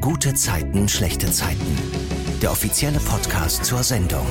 Gute Zeiten, schlechte Zeiten. Der offizielle Podcast zur Sendung.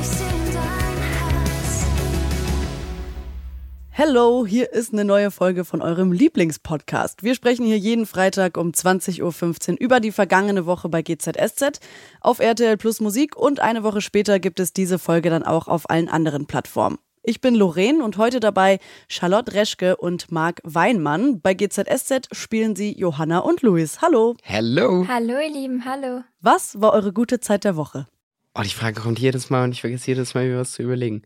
Hello, hier ist eine neue Folge von eurem Lieblingspodcast. Wir sprechen hier jeden Freitag um 20.15 Uhr über die vergangene Woche bei GZSZ, auf RTL Plus Musik und eine Woche später gibt es diese Folge dann auch auf allen anderen Plattformen. Ich bin Lorraine und heute dabei Charlotte Reschke und Marc Weinmann. Bei GZSZ spielen sie Johanna und Luis. Hallo. Hallo. Hallo, ihr Lieben, hallo. Was war eure gute Zeit der Woche? Oh, die Frage kommt jedes Mal und ich vergesse jedes Mal, mir was zu überlegen.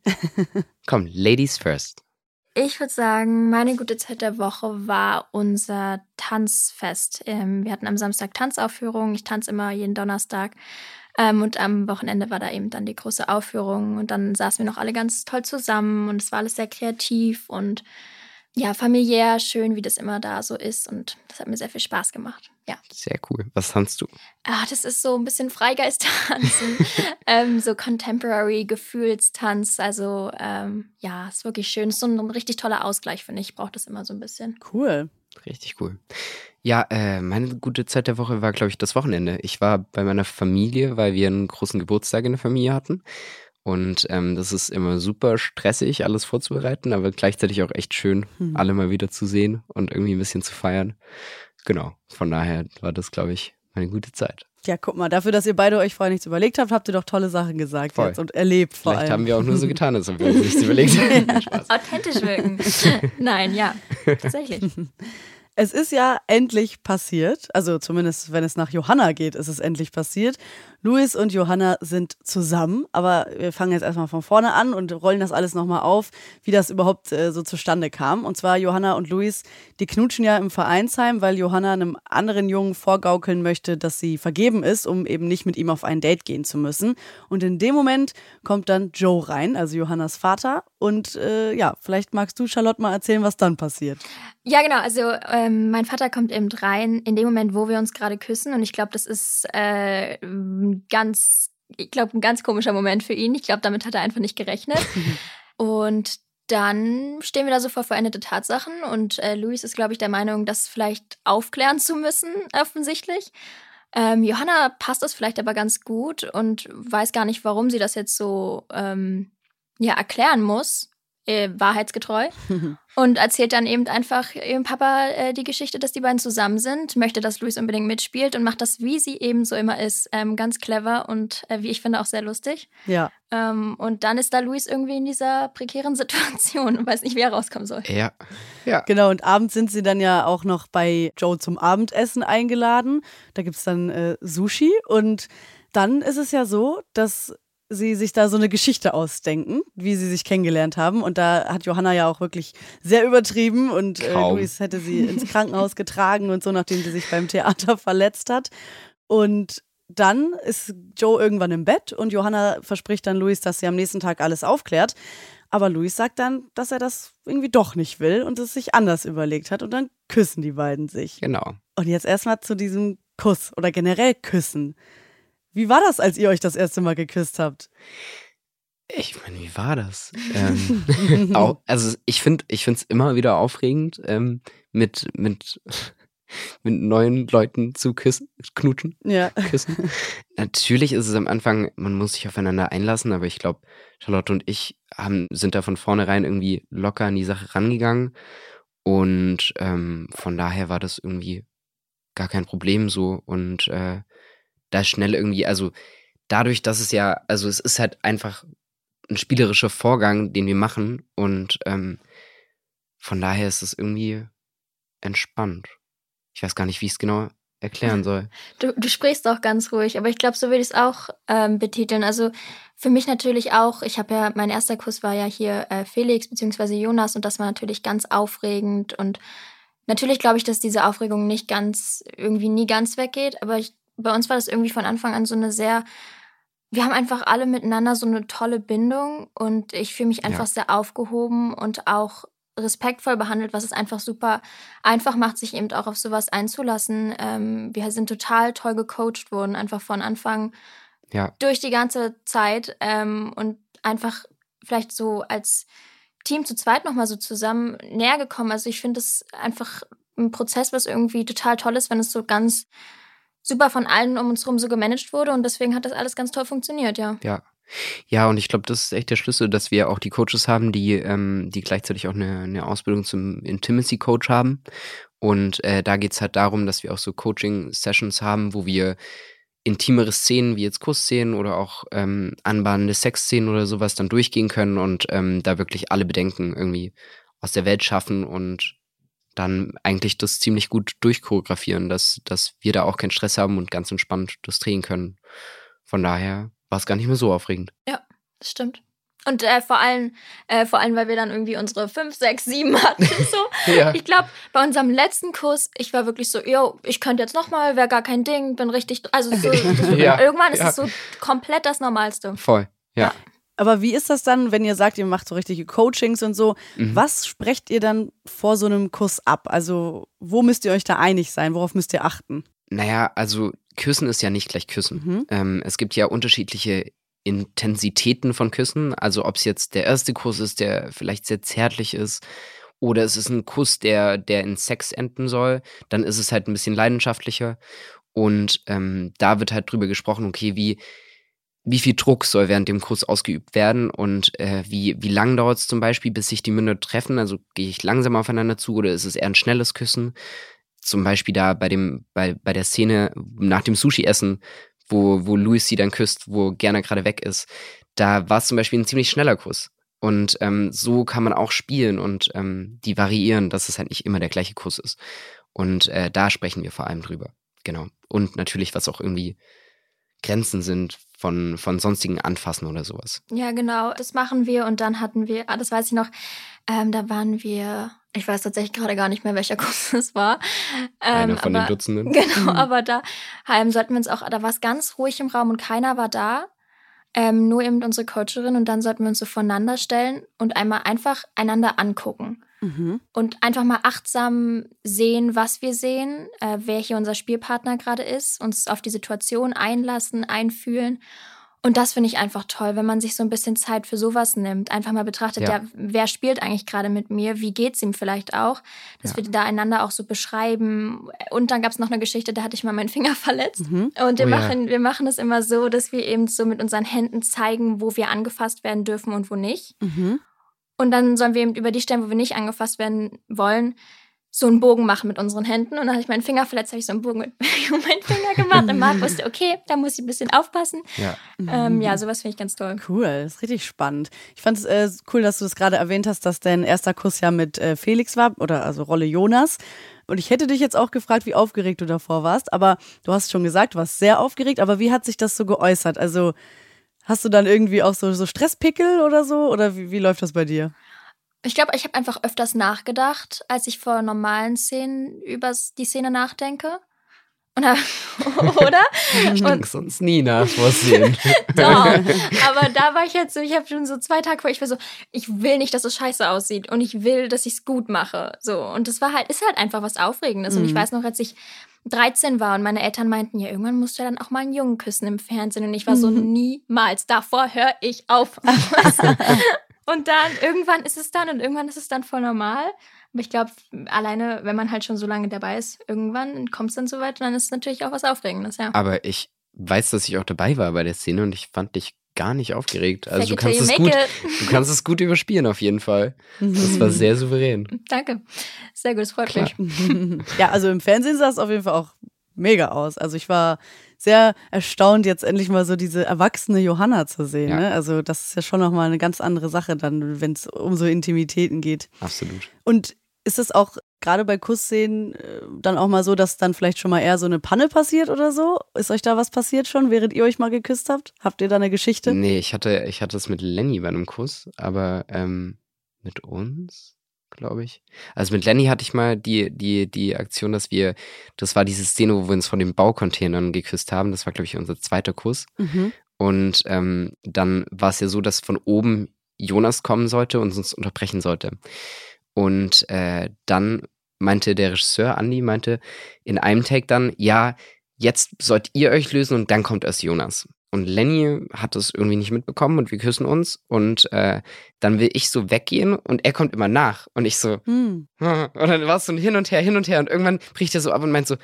Komm, Ladies first. Ich würde sagen, meine gute Zeit der Woche war unser Tanzfest. Ähm, wir hatten am Samstag Tanzaufführung. Ich tanze immer jeden Donnerstag. Ähm, und am Wochenende war da eben dann die große Aufführung und dann saßen wir noch alle ganz toll zusammen und es war alles sehr kreativ und ja, familiär, schön, wie das immer da so ist und das hat mir sehr viel Spaß gemacht. Ja. Sehr cool. Was tanzt du? Ah, das ist so ein bisschen Freigeist-Tanzen, ähm, so Contemporary Gefühlstanz. Also ähm, ja, ist wirklich schön. Ist so ein richtig toller Ausgleich, finde ich. Ich brauche das immer so ein bisschen. Cool. Richtig cool. Ja, äh, meine gute Zeit der Woche war, glaube ich, das Wochenende. Ich war bei meiner Familie, weil wir einen großen Geburtstag in der Familie hatten. Und ähm, das ist immer super stressig, alles vorzubereiten, aber gleichzeitig auch echt schön, hm. alle mal wieder zu sehen und irgendwie ein bisschen zu feiern. Genau, von daher war das, glaube ich, eine gute Zeit. Ja, guck mal, dafür, dass ihr beide euch vorher nichts überlegt habt, habt ihr doch tolle Sachen gesagt Voll. jetzt und erlebt vor Vielleicht allem. haben wir auch nur so getan, als ob wir uns nichts überlegt haben. Authentisch wirken. Nein, ja, tatsächlich. Es ist ja endlich passiert, also zumindest wenn es nach Johanna geht, ist es endlich passiert. Luis und Johanna sind zusammen, aber wir fangen jetzt erstmal von vorne an und rollen das alles nochmal auf, wie das überhaupt äh, so zustande kam. Und zwar Johanna und Luis, die knutschen ja im Vereinsheim, weil Johanna einem anderen Jungen vorgaukeln möchte, dass sie vergeben ist, um eben nicht mit ihm auf ein Date gehen zu müssen. Und in dem Moment kommt dann Joe rein, also Johannas Vater. Und äh, ja, vielleicht magst du, Charlotte, mal erzählen, was dann passiert. Ja, genau. Also ähm, mein Vater kommt eben rein in dem Moment, wo wir uns gerade küssen. Und ich glaube, das ist äh, ganz, ich glaube, ein ganz komischer Moment für ihn. Ich glaube, damit hat er einfach nicht gerechnet. und dann stehen wir da so vor veränderte Tatsachen und äh, Luis ist, glaube ich, der Meinung, das vielleicht aufklären zu müssen, offensichtlich. Ähm, Johanna passt das vielleicht aber ganz gut und weiß gar nicht, warum sie das jetzt so ähm, ja, erklären muss äh, wahrheitsgetreu und erzählt dann eben einfach ihrem Papa äh, die Geschichte, dass die beiden zusammen sind, möchte, dass Luis unbedingt mitspielt und macht das, wie sie eben so immer ist, ähm, ganz clever und äh, wie ich finde auch sehr lustig. Ja. Ähm, und dann ist da Luis irgendwie in dieser prekären Situation und weiß nicht, wie er rauskommen soll. Ja. ja. Genau, und abends sind sie dann ja auch noch bei Joe zum Abendessen eingeladen. Da gibt es dann äh, Sushi und dann ist es ja so, dass sie sich da so eine Geschichte ausdenken, wie sie sich kennengelernt haben. Und da hat Johanna ja auch wirklich sehr übertrieben und äh, Luis hätte sie ins Krankenhaus getragen und so, nachdem sie sich beim Theater verletzt hat. Und dann ist Joe irgendwann im Bett und Johanna verspricht dann Luis, dass sie am nächsten Tag alles aufklärt. Aber Luis sagt dann, dass er das irgendwie doch nicht will und es sich anders überlegt hat und dann küssen die beiden sich. Genau. Und jetzt erstmal zu diesem Kuss oder generell Küssen. Wie war das, als ihr euch das erste Mal geküsst habt? Ich meine, wie war das? ähm, auch, also ich finde ich es immer wieder aufregend, ähm, mit, mit, mit neuen Leuten zu küssen, knutschen, ja. küssen. Natürlich ist es am Anfang, man muss sich aufeinander einlassen, aber ich glaube, Charlotte und ich haben, sind da von vornherein irgendwie locker an die Sache rangegangen. Und ähm, von daher war das irgendwie gar kein Problem so. Und äh, da schnell irgendwie, also dadurch, dass es ja, also es ist halt einfach ein spielerischer Vorgang, den wir machen und ähm, von daher ist es irgendwie entspannt. Ich weiß gar nicht, wie ich es genau erklären soll. Du, du sprichst auch ganz ruhig, aber ich glaube, so würde ich es auch ähm, betiteln. Also für mich natürlich auch, ich habe ja, mein erster Kurs war ja hier äh, Felix bzw. Jonas und das war natürlich ganz aufregend und natürlich glaube ich, dass diese Aufregung nicht ganz, irgendwie nie ganz weggeht, aber ich bei uns war das irgendwie von Anfang an so eine sehr, wir haben einfach alle miteinander so eine tolle Bindung und ich fühle mich einfach ja. sehr aufgehoben und auch respektvoll behandelt, was es einfach super einfach macht, sich eben auch auf sowas einzulassen. Ähm, wir sind total toll gecoacht worden, einfach von Anfang ja. durch die ganze Zeit ähm, und einfach vielleicht so als Team zu zweit nochmal so zusammen näher gekommen. Also ich finde es einfach ein Prozess, was irgendwie total toll ist, wenn es so ganz super von allen um uns herum so gemanagt wurde und deswegen hat das alles ganz toll funktioniert, ja. Ja. Ja, und ich glaube, das ist echt der Schlüssel, dass wir auch die Coaches haben, die, ähm, die gleichzeitig auch eine, eine Ausbildung zum Intimacy-Coach haben. Und äh, da geht es halt darum, dass wir auch so Coaching-Sessions haben, wo wir intimere Szenen wie jetzt Kussszenen oder auch ähm, anbahnende Sexszenen oder sowas dann durchgehen können und ähm, da wirklich alle Bedenken irgendwie aus der Welt schaffen und dann eigentlich das ziemlich gut durchchoreografieren, dass, dass wir da auch keinen Stress haben und ganz entspannt das drehen können. Von daher war es gar nicht mehr so aufregend. Ja, das stimmt. Und äh, vor allem, äh, vor allem, weil wir dann irgendwie unsere 5, 6, 7 hatten. So. ja. Ich glaube, bei unserem letzten Kurs, ich war wirklich so, yo, ich könnte jetzt nochmal, wäre gar kein Ding, bin richtig, also so, ja. irgendwann ist ja. es so komplett das Normalste. Voll, ja. Aber wie ist das dann, wenn ihr sagt, ihr macht so richtige Coachings und so? Mhm. Was sprecht ihr dann vor so einem Kurs ab? Also, wo müsst ihr euch da einig sein? Worauf müsst ihr achten? Naja, also Küssen ist ja nicht gleich Küssen. Mhm. Ähm, es gibt ja unterschiedliche Intensitäten von Küssen. Also ob es jetzt der erste Kuss ist, der vielleicht sehr zärtlich ist, oder es ist ein Kuss, der, der in Sex enden soll, dann ist es halt ein bisschen leidenschaftlicher. Und ähm, da wird halt drüber gesprochen, okay, wie, wie viel Druck soll während dem Kuss ausgeübt werden und äh, wie, wie lang dauert es zum Beispiel, bis sich die Münder treffen? Also gehe ich langsam aufeinander zu oder ist es eher ein schnelles Küssen? Zum Beispiel da bei dem, bei, bei der Szene nach dem Sushi-Essen wo, wo Louis sie dann küsst, wo Gerner gerade weg ist, da war es zum Beispiel ein ziemlich schneller Kuss. Und ähm, so kann man auch spielen und ähm, die variieren, dass es halt nicht immer der gleiche Kuss ist. Und äh, da sprechen wir vor allem drüber. Genau. Und natürlich, was auch irgendwie Grenzen sind von, von sonstigen Anfassen oder sowas. Ja, genau. Das machen wir. Und dann hatten wir, ah, das weiß ich noch, ähm, da waren wir ich weiß tatsächlich gerade gar nicht mehr, welcher Kurs es war. Ähm, Einer von aber, den Dutzenden. Genau, mhm. aber da ähm, sollten wir uns auch, da war es ganz ruhig im Raum und keiner war da. Ähm, nur eben unsere Coacherin und dann sollten wir uns so voneinander stellen und einmal einfach einander angucken. Mhm. Und einfach mal achtsam sehen, was wir sehen, äh, wer hier unser Spielpartner gerade ist, uns auf die Situation einlassen, einfühlen und das finde ich einfach toll, wenn man sich so ein bisschen Zeit für sowas nimmt. Einfach mal betrachtet, ja, ja wer spielt eigentlich gerade mit mir? Wie geht es ihm vielleicht auch? Dass ja. wir da einander auch so beschreiben. Und dann gab es noch eine Geschichte, da hatte ich mal meinen Finger verletzt. Mhm. Und wir, oh, machen, ja. wir machen es immer so, dass wir eben so mit unseren Händen zeigen, wo wir angefasst werden dürfen und wo nicht. Mhm. Und dann sollen wir eben über die Stellen, wo wir nicht angefasst werden wollen, so einen Bogen machen mit unseren Händen. Und dann hatte ich meinen Finger verletzt, habe ich so einen Bogen mit meinen Finger gemacht. Und Marc wusste, okay, da muss ich ein bisschen aufpassen. Ja, ähm, ja sowas finde ich ganz toll. Cool, das ist richtig spannend. Ich fand es äh, cool, dass du das gerade erwähnt hast, dass dein erster Kuss ja mit äh, Felix war, oder also Rolle Jonas. Und ich hätte dich jetzt auch gefragt, wie aufgeregt du davor warst. Aber du hast schon gesagt, du warst sehr aufgeregt. Aber wie hat sich das so geäußert? Also hast du dann irgendwie auch so, so Stresspickel oder so? Oder wie, wie läuft das bei dir? Ich glaube, ich habe einfach öfters nachgedacht, als ich vor normalen Szenen über die Szene nachdenke. Und, oder? Ich denke sonst nie nach Vorsehen. Doch, aber da war ich jetzt so, ich habe schon so zwei Tage vor, ich war so, ich will nicht, dass es scheiße aussieht und ich will, dass ich es gut mache. So, und das war halt, ist halt einfach was Aufregendes. Mhm. Und ich mhm. weiß noch, als ich 13 war und meine Eltern meinten, ja, irgendwann musst du ja dann auch mal einen Jungen küssen im Fernsehen. Und ich war so, mhm. niemals, davor höre ich auf. Und dann irgendwann ist es dann und irgendwann ist es dann voll normal. Aber ich glaube, alleine, wenn man halt schon so lange dabei ist, irgendwann kommt es dann so weit und dann ist es natürlich auch was Aufregendes, ja. Aber ich weiß, dass ich auch dabei war bei der Szene und ich fand dich gar nicht aufgeregt. Also du kannst es gut, du kannst es gut überspielen auf jeden Fall. Das war sehr souverän. Danke. Sehr gut, das freut Klar. mich. ja, also im Fernsehen sah es auf jeden Fall auch mega aus. Also ich war sehr erstaunt, jetzt endlich mal so diese erwachsene Johanna zu sehen. Ja. Ne? Also das ist ja schon nochmal eine ganz andere Sache dann, wenn es um so Intimitäten geht. Absolut. Und ist es auch gerade bei Kussszenen äh, dann auch mal so, dass dann vielleicht schon mal eher so eine Panne passiert oder so? Ist euch da was passiert schon, während ihr euch mal geküsst habt? Habt ihr da eine Geschichte? Nee, ich hatte, ich hatte es mit Lenny bei einem Kuss, aber ähm, mit uns? glaube ich. Also mit Lenny hatte ich mal die, die, die Aktion, dass wir, das war diese Szene, wo wir uns von den Baucontainern geküsst haben. Das war, glaube ich, unser zweiter Kuss. Mhm. Und ähm, dann war es ja so, dass von oben Jonas kommen sollte und uns unterbrechen sollte. Und äh, dann meinte der Regisseur, Andy, meinte in einem Take dann, ja, jetzt sollt ihr euch lösen und dann kommt erst Jonas. Und Lenny hat es irgendwie nicht mitbekommen und wir küssen uns. Und äh, dann will ich so weggehen und er kommt immer nach. Und ich so, hm. und dann war es so ein Hin und Her, hin und her. Und irgendwann bricht er so ab und meint so,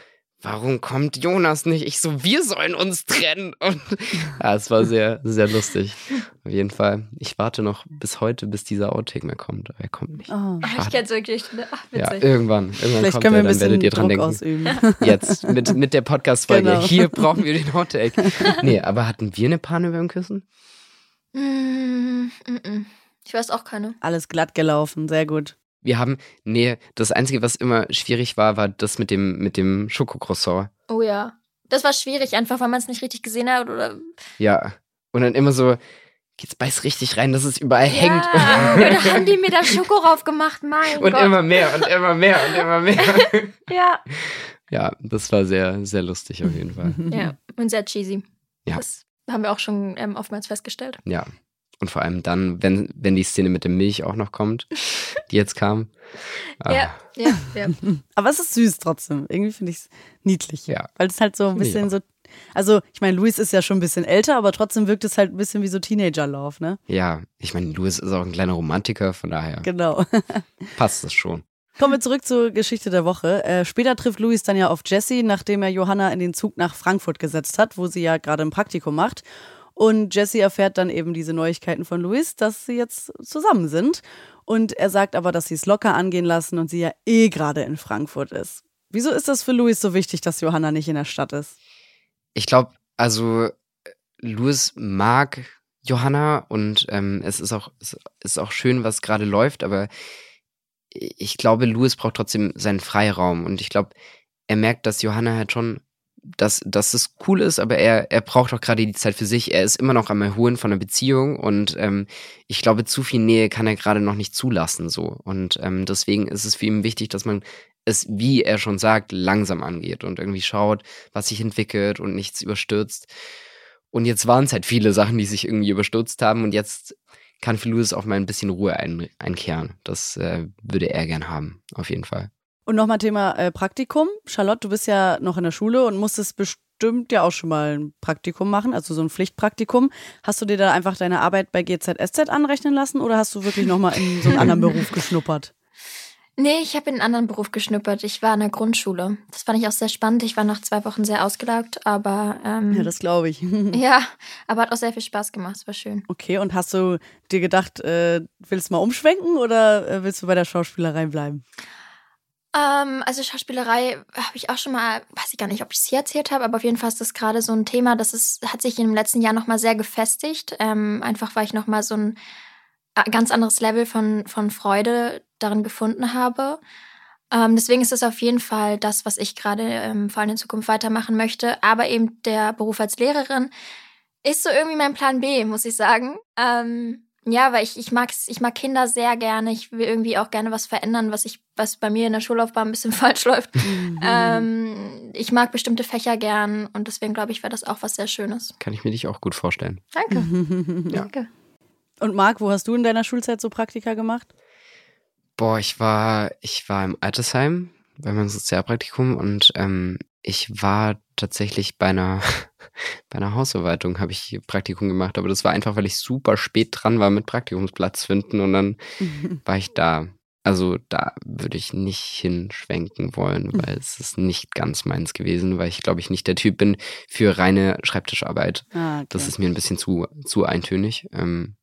warum kommt Jonas nicht? Ich so, wir sollen uns trennen. Und ja, es war sehr, sehr lustig. Auf jeden Fall. Ich warte noch bis heute, bis dieser Outtake mehr kommt. Er kommt nicht. Oh. Ach, ich kenn's wirklich. Ach, Ja, witzig. irgendwann. Irgendwann Vielleicht kommt können wir er, ein dann werdet bisschen ihr dran Druck denken. ausüben. Jetzt, mit, mit der Podcast-Folge. Genau. Hier brauchen wir den Outtake. Nee, aber hatten wir eine Panne beim Küssen? Mm, mm, mm. Ich weiß auch keine. Alles glatt gelaufen, sehr gut. Wir haben, nee, das Einzige, was immer schwierig war, war das mit dem, mit dem Schokocroissant. Oh ja. Das war schwierig, einfach weil man es nicht richtig gesehen hat. Oder Ja. Und dann immer so, jetzt beiß richtig rein, dass es überall hängt. Ja. Und da haben die mir da Schoko rauf gemacht, mein Und Gott. immer mehr und immer mehr und immer mehr. Ja. ja, das war sehr, sehr lustig auf jeden Fall. ja. Und sehr cheesy. Ja. Das haben wir auch schon ähm, oftmals festgestellt. Ja. Und vor allem dann, wenn, wenn die Szene mit der Milch auch noch kommt, die jetzt kam. Ah, Ja, ja, ja. Aber es ist süß trotzdem. Irgendwie finde ich es niedlich. Ja. Weil es halt so ein Finde ich bisschen so. Also, ich meine, Luis ist ja schon ein bisschen älter, aber trotzdem wirkt es halt ein bisschen wie so Teenager-Love, ne? Ja, ich meine, Louis ist auch ein kleiner Romantiker, von daher Genau. passt das schon. Kommen wir zurück zur Geschichte der Woche. Äh, später trifft Luis dann ja auf Jessie, nachdem er Johanna in den Zug nach Frankfurt gesetzt hat, wo sie ja gerade ein Praktikum macht. Und Jessie erfährt dann eben diese Neuigkeiten von Luis, dass sie jetzt zusammen sind. Und er sagt aber, dass sie es locker angehen lassen und sie ja eh gerade in Frankfurt ist. Wieso ist das für Luis so wichtig, dass Johanna nicht in der Stadt ist? Ich glaube, also Louis mag Johanna und ähm, es ist auch, es ist auch schön, was gerade läuft, aber ich glaube, Louis braucht trotzdem seinen Freiraum und ich glaube, er merkt, dass Johanna halt schon, dass, dass es cool ist, aber er, er braucht auch gerade die Zeit für sich. Er ist immer noch am Erholen von einer Beziehung und ähm, ich glaube, zu viel Nähe kann er gerade noch nicht zulassen so. Und ähm, deswegen ist es für ihn wichtig, dass man es, wie er schon sagt, langsam angeht und irgendwie schaut, was sich entwickelt und nichts überstürzt. Und jetzt waren es halt viele Sachen, die sich irgendwie überstürzt haben und jetzt kann Louis auch mal ein bisschen Ruhe ein, einkehren. Das äh, würde er gern haben, auf jeden Fall. Und nochmal Thema äh, Praktikum. Charlotte, du bist ja noch in der Schule und musstest bestimmt ja auch schon mal ein Praktikum machen, also so ein Pflichtpraktikum. Hast du dir da einfach deine Arbeit bei GZSZ anrechnen lassen oder hast du wirklich nochmal in so einen anderen Beruf geschnuppert? Nee, ich habe in einen anderen Beruf geschnuppert. Ich war in der Grundschule. Das fand ich auch sehr spannend. Ich war nach zwei Wochen sehr ausgelaugt, aber ähm, Ja, das glaube ich. ja, aber hat auch sehr viel Spaß gemacht. Es war schön. Okay, und hast du dir gedacht, äh, willst du mal umschwenken oder äh, willst du bei der Schauspielerei bleiben? Ähm, also Schauspielerei habe ich auch schon mal, weiß ich gar nicht, ob ich es hier erzählt habe, aber auf jeden Fall ist das gerade so ein Thema, das ist, hat sich im letzten Jahr nochmal sehr gefestigt. Ähm, einfach weil ich nochmal so ein äh, ganz anderes Level von, von Freude darin gefunden habe. Ähm, deswegen ist es auf jeden Fall das, was ich gerade ähm, vor allem in Zukunft weitermachen möchte. Aber eben der Beruf als Lehrerin ist so irgendwie mein Plan B, muss ich sagen. Ähm, ja, weil ich, ich, mag's, ich mag Kinder sehr gerne. Ich will irgendwie auch gerne was verändern, was, ich, was bei mir in der Schullaufbahn ein bisschen falsch läuft. Ähm, ich mag bestimmte Fächer gern und deswegen glaube ich, wäre das auch was sehr Schönes. Kann ich mir dich auch gut vorstellen. Danke. Ja. Danke. Und Marc, wo hast du in deiner Schulzeit so Praktika gemacht? Boah, ich war, ich war im Altersheim bei meinem Sozialpraktikum und ähm, ich war tatsächlich bei einer, bei einer Hausverwaltung habe ich Praktikum gemacht, aber das war einfach, weil ich super spät dran war mit Praktikumsplatz finden und dann war ich da. Also da würde ich nicht hinschwenken wollen, weil es ist nicht ganz meins gewesen, weil ich glaube ich nicht der Typ bin für reine Schreibtischarbeit. Ah, okay. Das ist mir ein bisschen zu, zu eintönig. Ähm,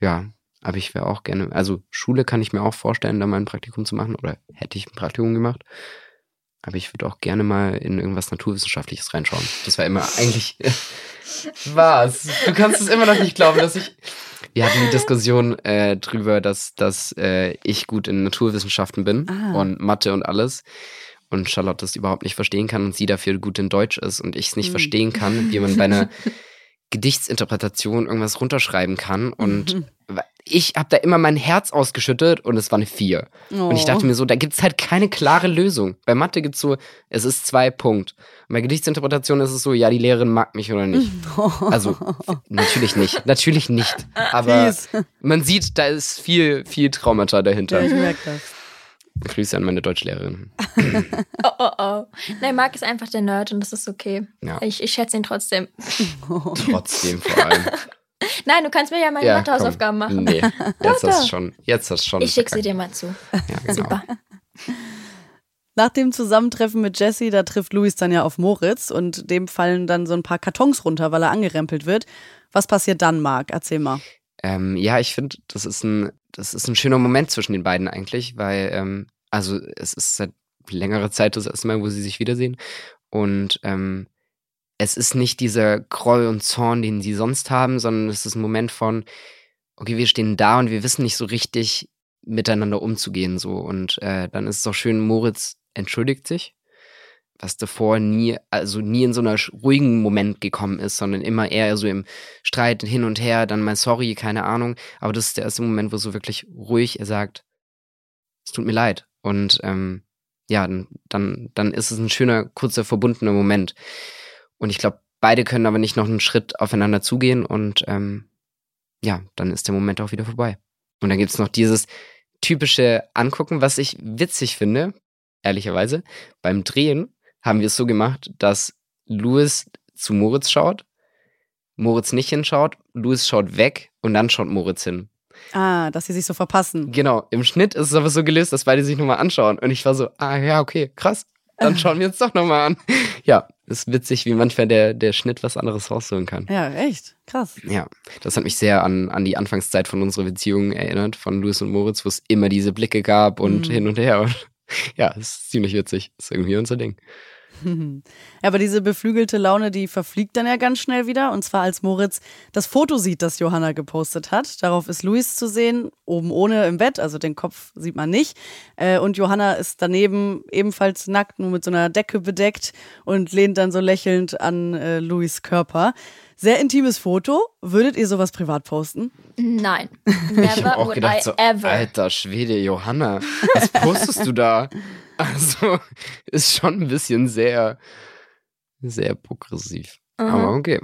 ja, aber ich wäre auch gerne, also Schule kann ich mir auch vorstellen, da mal ein Praktikum zu machen oder hätte ich ein Praktikum gemacht. Aber ich würde auch gerne mal in irgendwas Naturwissenschaftliches reinschauen. Das war immer eigentlich. Was? Du kannst es immer noch nicht glauben, dass ich. Wir hatten die Diskussion äh, drüber, dass, dass äh, ich gut in Naturwissenschaften bin Ah. und Mathe und alles. Und Charlotte das überhaupt nicht verstehen kann und sie dafür gut in Deutsch ist und ich es nicht Hm. verstehen kann, wie man bei einer Gedichtsinterpretation irgendwas runterschreiben kann. Und Mhm. Ich habe da immer mein Herz ausgeschüttet und es war eine 4. Und ich Oh. dachte mir so, da gibt es halt keine klare Lösung. Bei Mathe gibt es so, es ist zwei Punkt. Und bei Gedichtsinterpretation ist es so, ja, die Lehrerin mag mich oder nicht. Also, natürlich nicht. Natürlich nicht. Aber Fies. man sieht, da ist viel, viel Traumata dahinter. Ja, ich merke das. Grüße an meine Deutschlehrerin. Oh, oh, oh. Nein, Marc ist einfach der Nerd und das ist okay. Ja. Ich, ich schätze ihn trotzdem. Trotzdem vor allem. Nein, du kannst mir ja meine Ja, Mathehausaufgaben machen. Nee, jetzt hast du schon. Jetzt hast du schon. Ich schicke sie dir mal zu. Ja, genau. Super. Nach dem Zusammentreffen mit Jesse, da trifft Luis dann ja auf Moritz und dem fallen dann so ein paar Kartons runter, weil er angerempelt wird. Was passiert dann, Marc? Erzähl mal. Ähm, ja, ich finde, das ist ein, das ist ein schöner Moment zwischen den beiden eigentlich, weil, ähm, also es ist seit längerer Zeit das erste Mal, wo sie sich wiedersehen. Und ähm, es ist nicht dieser Groll und Zorn, den sie sonst haben, sondern es ist ein Moment von, okay, wir stehen da und wir wissen nicht so richtig miteinander umzugehen so. Und äh, dann ist es auch schön, Moritz entschuldigt sich, was davor nie, also nie in so einer ruhigen Moment gekommen ist, sondern immer eher so im Streit hin und her, dann mal sorry, keine Ahnung. Aber das ist der erste Moment, wo so wirklich ruhig er sagt, es tut mir leid. Und ähm, ja, dann, dann ist es ein schöner, kurzer, verbundener Moment. Und ich glaube, beide können aber nicht noch einen Schritt aufeinander zugehen und ähm, ja, dann ist der Moment auch wieder vorbei. Und dann gibt es noch dieses typische Angucken, was ich witzig finde, ehrlicherweise. Beim Drehen haben wir es so gemacht, dass Louis zu Moritz schaut, Moritz nicht hinschaut, Louis schaut weg und dann schaut Moritz hin. Ah, dass sie sich so verpassen. Genau, im Schnitt ist es aber so gelöst, dass beide sich nochmal anschauen. Und ich war so, ah ja, okay, krass. Dann schauen wir uns doch nochmal an. Ja, ist witzig, wie manchmal der, der Schnitt was anderes rausholen kann. Ja, echt. Krass. Ja, das hat mich sehr an, an die Anfangszeit von unserer Beziehung erinnert, von Louis und Moritz, wo es immer diese Blicke gab und mhm. hin und her. Und ja, ist ziemlich witzig. Ist irgendwie unser Ding. Ja, aber diese beflügelte Laune, die verfliegt dann ja ganz schnell wieder. Und zwar als Moritz das Foto sieht, das Johanna gepostet hat. Darauf ist Luis zu sehen, oben ohne im Bett, also den Kopf sieht man nicht. Äh, und Johanna ist daneben ebenfalls nackt, nur mit so einer Decke bedeckt und lehnt dann so lächelnd an äh, Luis Körper. Sehr intimes Foto. Würdet ihr sowas privat posten? Nein. Never ich auch gedacht, I so, ever. Alter Schwede, Johanna, was postest du da? Also, ist schon ein bisschen sehr, sehr progressiv. Mhm. Aber okay.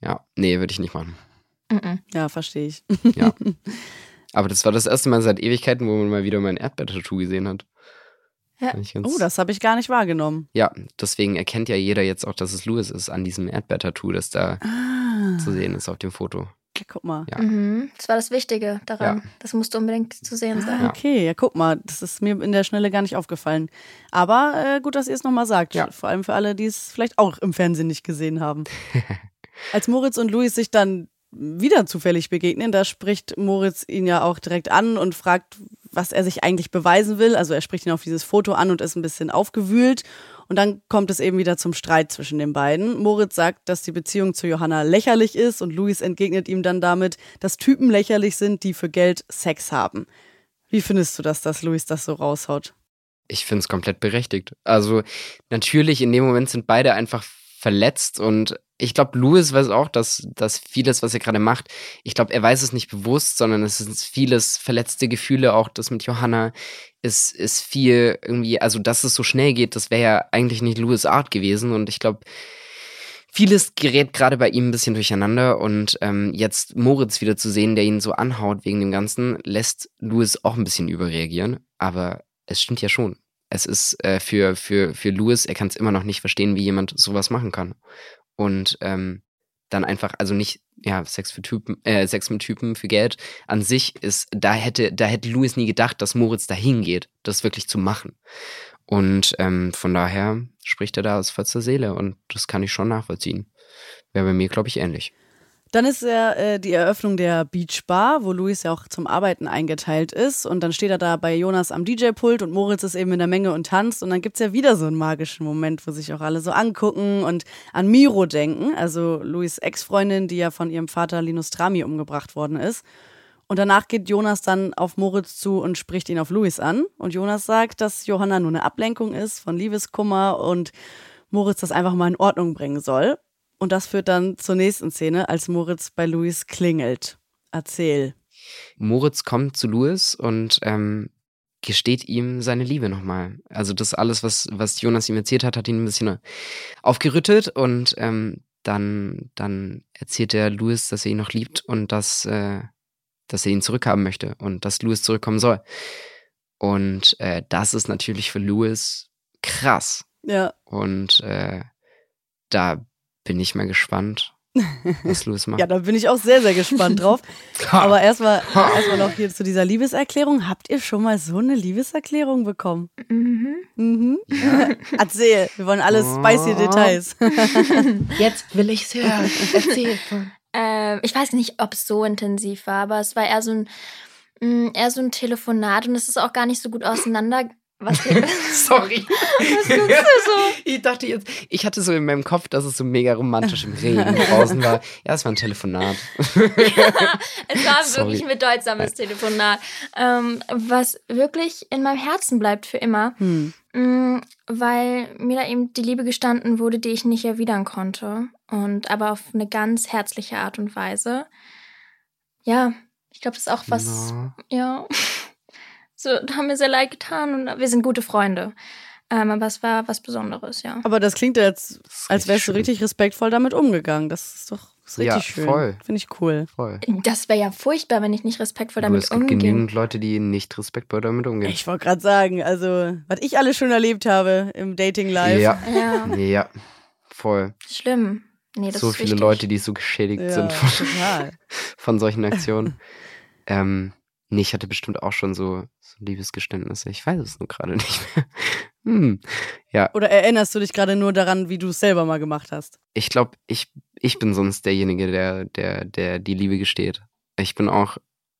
Ja, nee, würde ich nicht machen. Mhm. Ja, verstehe ich. Ja. Aber das war das erste Mal seit Ewigkeiten, wo man mal wieder mein Erdbeer-Tattoo gesehen hat. Ja. Oh, das habe ich gar nicht wahrgenommen. Ja, deswegen erkennt ja jeder jetzt auch, dass es Louis ist an diesem Erdbeer-Tattoo, das da ah. zu sehen ist auf dem Foto. Ja, guck mal. Ja. Mhm, das war das Wichtige daran. Ja. Das musste unbedingt zu sehen sein. Ah, okay, ja, guck mal. Das ist mir in der Schnelle gar nicht aufgefallen. Aber äh, gut, dass ihr es nochmal sagt. Ja. Vor allem für alle, die es vielleicht auch im Fernsehen nicht gesehen haben. Als Moritz und Louis sich dann wieder zufällig begegnen, da spricht Moritz ihn ja auch direkt an und fragt, was er sich eigentlich beweisen will. Also er spricht ihn auf dieses Foto an und ist ein bisschen aufgewühlt. Und dann kommt es eben wieder zum Streit zwischen den beiden. Moritz sagt, dass die Beziehung zu Johanna lächerlich ist und Luis entgegnet ihm dann damit, dass Typen lächerlich sind, die für Geld Sex haben. Wie findest du das, dass Luis das so raushaut? Ich finde es komplett berechtigt. Also natürlich, in dem Moment sind beide einfach verletzt und ich glaube, Louis weiß auch, dass, dass vieles, was er gerade macht, ich glaube, er weiß es nicht bewusst, sondern es sind vieles verletzte Gefühle, auch. Das mit Johanna ist, ist viel irgendwie, also dass es so schnell geht, das wäre ja eigentlich nicht Louis Art gewesen und ich glaube, vieles gerät gerade bei ihm ein bisschen durcheinander und ähm, jetzt Moritz wieder zu sehen, der ihn so anhaut wegen dem Ganzen, lässt Louis auch ein bisschen überreagieren, aber es stimmt ja schon es ist äh, für, für, für Louis, er kann es immer noch nicht verstehen, wie jemand sowas machen kann. Und ähm, dann einfach, also nicht, ja, Sex für Typen, äh, Sex mit Typen für Geld an sich ist, da hätte, da hätte Louis nie gedacht, dass Moritz dahin geht, das wirklich zu machen. Und ähm, von daher spricht er da aus vollster Seele und das kann ich schon nachvollziehen. Wäre bei mir, glaube ich, ähnlich. Dann ist ja äh, die Eröffnung der Beach Bar, wo Luis ja auch zum Arbeiten eingeteilt ist. Und dann steht er da bei Jonas am DJ-Pult und Moritz ist eben in der Menge und tanzt. Und dann gibt es ja wieder so einen magischen Moment, wo sich auch alle so angucken und an Miro denken, also Luis Ex-Freundin, die ja von ihrem Vater Linus Trami umgebracht worden ist. Und danach geht Jonas dann auf Moritz zu und spricht ihn auf Luis an. Und Jonas sagt, dass Johanna nur eine Ablenkung ist von Liebeskummer und Moritz das einfach mal in Ordnung bringen soll. Und das führt dann zur nächsten Szene, als Moritz bei Louis klingelt. Erzähl. Moritz kommt zu Louis und ähm, gesteht ihm seine Liebe nochmal. Also das alles, was, was Jonas ihm erzählt hat, hat ihn ein bisschen aufgerüttelt und ähm, dann, dann erzählt er Louis, dass er ihn noch liebt und dass, äh, dass er ihn zurückhaben möchte und dass Louis zurückkommen soll. Und äh, das ist natürlich für Louis krass. Ja. Und äh, da bin ich mal gespannt, was Louis macht. Ja, da bin ich auch sehr, sehr gespannt drauf. Aber erstmal erstmal noch hier zu dieser Liebeserklärung. Habt ihr schon mal so eine Liebeserklärung bekommen? Mhm. Mhm. Erzähl, wir wollen alle spicy Oh. Details. Jetzt will ich's hören. Erzähl. Ähm, ich weiß nicht, ob es so intensiv war, aber es war eher so ein, mh, eher so ein Telefonat und es ist auch gar nicht so gut auseinander. Was, Sorry. was guckst du so? Ich dachte jetzt, ich hatte so in meinem Kopf, dass es so mega romantisch im Regen draußen war. Ja, es war ein Telefonat. Ja, es war Sorry. wirklich ein bedeutsames Telefonat, ähm, was wirklich in meinem Herzen bleibt für immer, Hm. Mm, weil mir da eben die Liebe gestanden wurde, die ich nicht erwidern konnte und aber auf eine ganz herzliche Art und Weise. Ja, ich glaube, das ist auch was, Na. ja, so haben mir sehr leid getan und wir sind gute Freunde. Ähm, aber es war was Besonderes, ja. Aber das klingt ja jetzt, als wärst du schön. richtig respektvoll damit umgegangen. Das ist doch das ist Ja, richtig schön. voll. Finde ich cool. Voll. Das wäre ja furchtbar, wenn ich nicht respektvoll damit es gibt umgehe. genügend Leute, die nicht respektvoll damit umgehen. Ich wollte gerade sagen, also, was ich alles schon erlebt habe im Dating Live. Ja, Ja, ja, voll. schlimm. Nee, das so ist viele wichtig. Leute, die so geschädigt Ja, sind von, von solchen Aktionen. ähm, nee, ich hatte bestimmt auch schon so, so Liebesgeständnisse. Ich weiß es nur gerade nicht mehr. Hm. Ja, Oder erinnerst du dich gerade nur daran, wie du es selber mal gemacht hast? ich glaube, ich, ich bin sonst derjenige, der, der, der die Liebe gesteht. Ich bin auch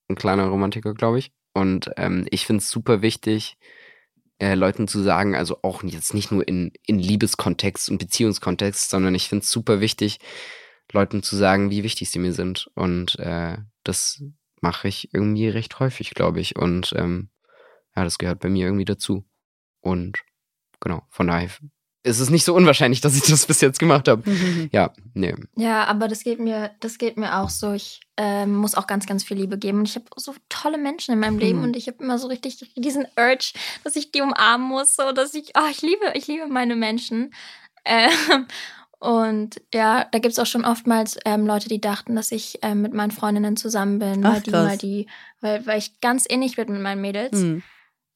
ein kleiner Romantiker, glaube ich. Und ähm, ich finde es super wichtig, äh, Leuten zu sagen, also auch jetzt nicht nur in, in Liebeskontext und Beziehungskontext, sondern ich finde es super wichtig, Leuten zu sagen, wie wichtig sie mir sind. Und äh, das mache ich irgendwie recht häufig, glaube ich. Und ähm, ja, das gehört bei mir irgendwie dazu. Und genau, von daher ist es nicht so unwahrscheinlich, dass ich das bis jetzt gemacht habe. Ja, nee. Ja, aber das geht mir, das geht mir auch so. Ich ähm, muss auch ganz, ganz viel Liebe geben. Und ich habe so tolle Menschen in meinem Leben Mhm. und ich habe immer so richtig diesen Urge, dass ich die umarmen muss, so dass ich, oh, ich liebe, ich liebe meine Menschen. Ähm, und ja, da gibt es auch schon oftmals ähm, Leute, die dachten, dass ich ähm, mit meinen Freundinnen zusammen bin, Ach, weil die, mal die, weil, weil ich ganz innig bin mit meinen Mädels. Hm.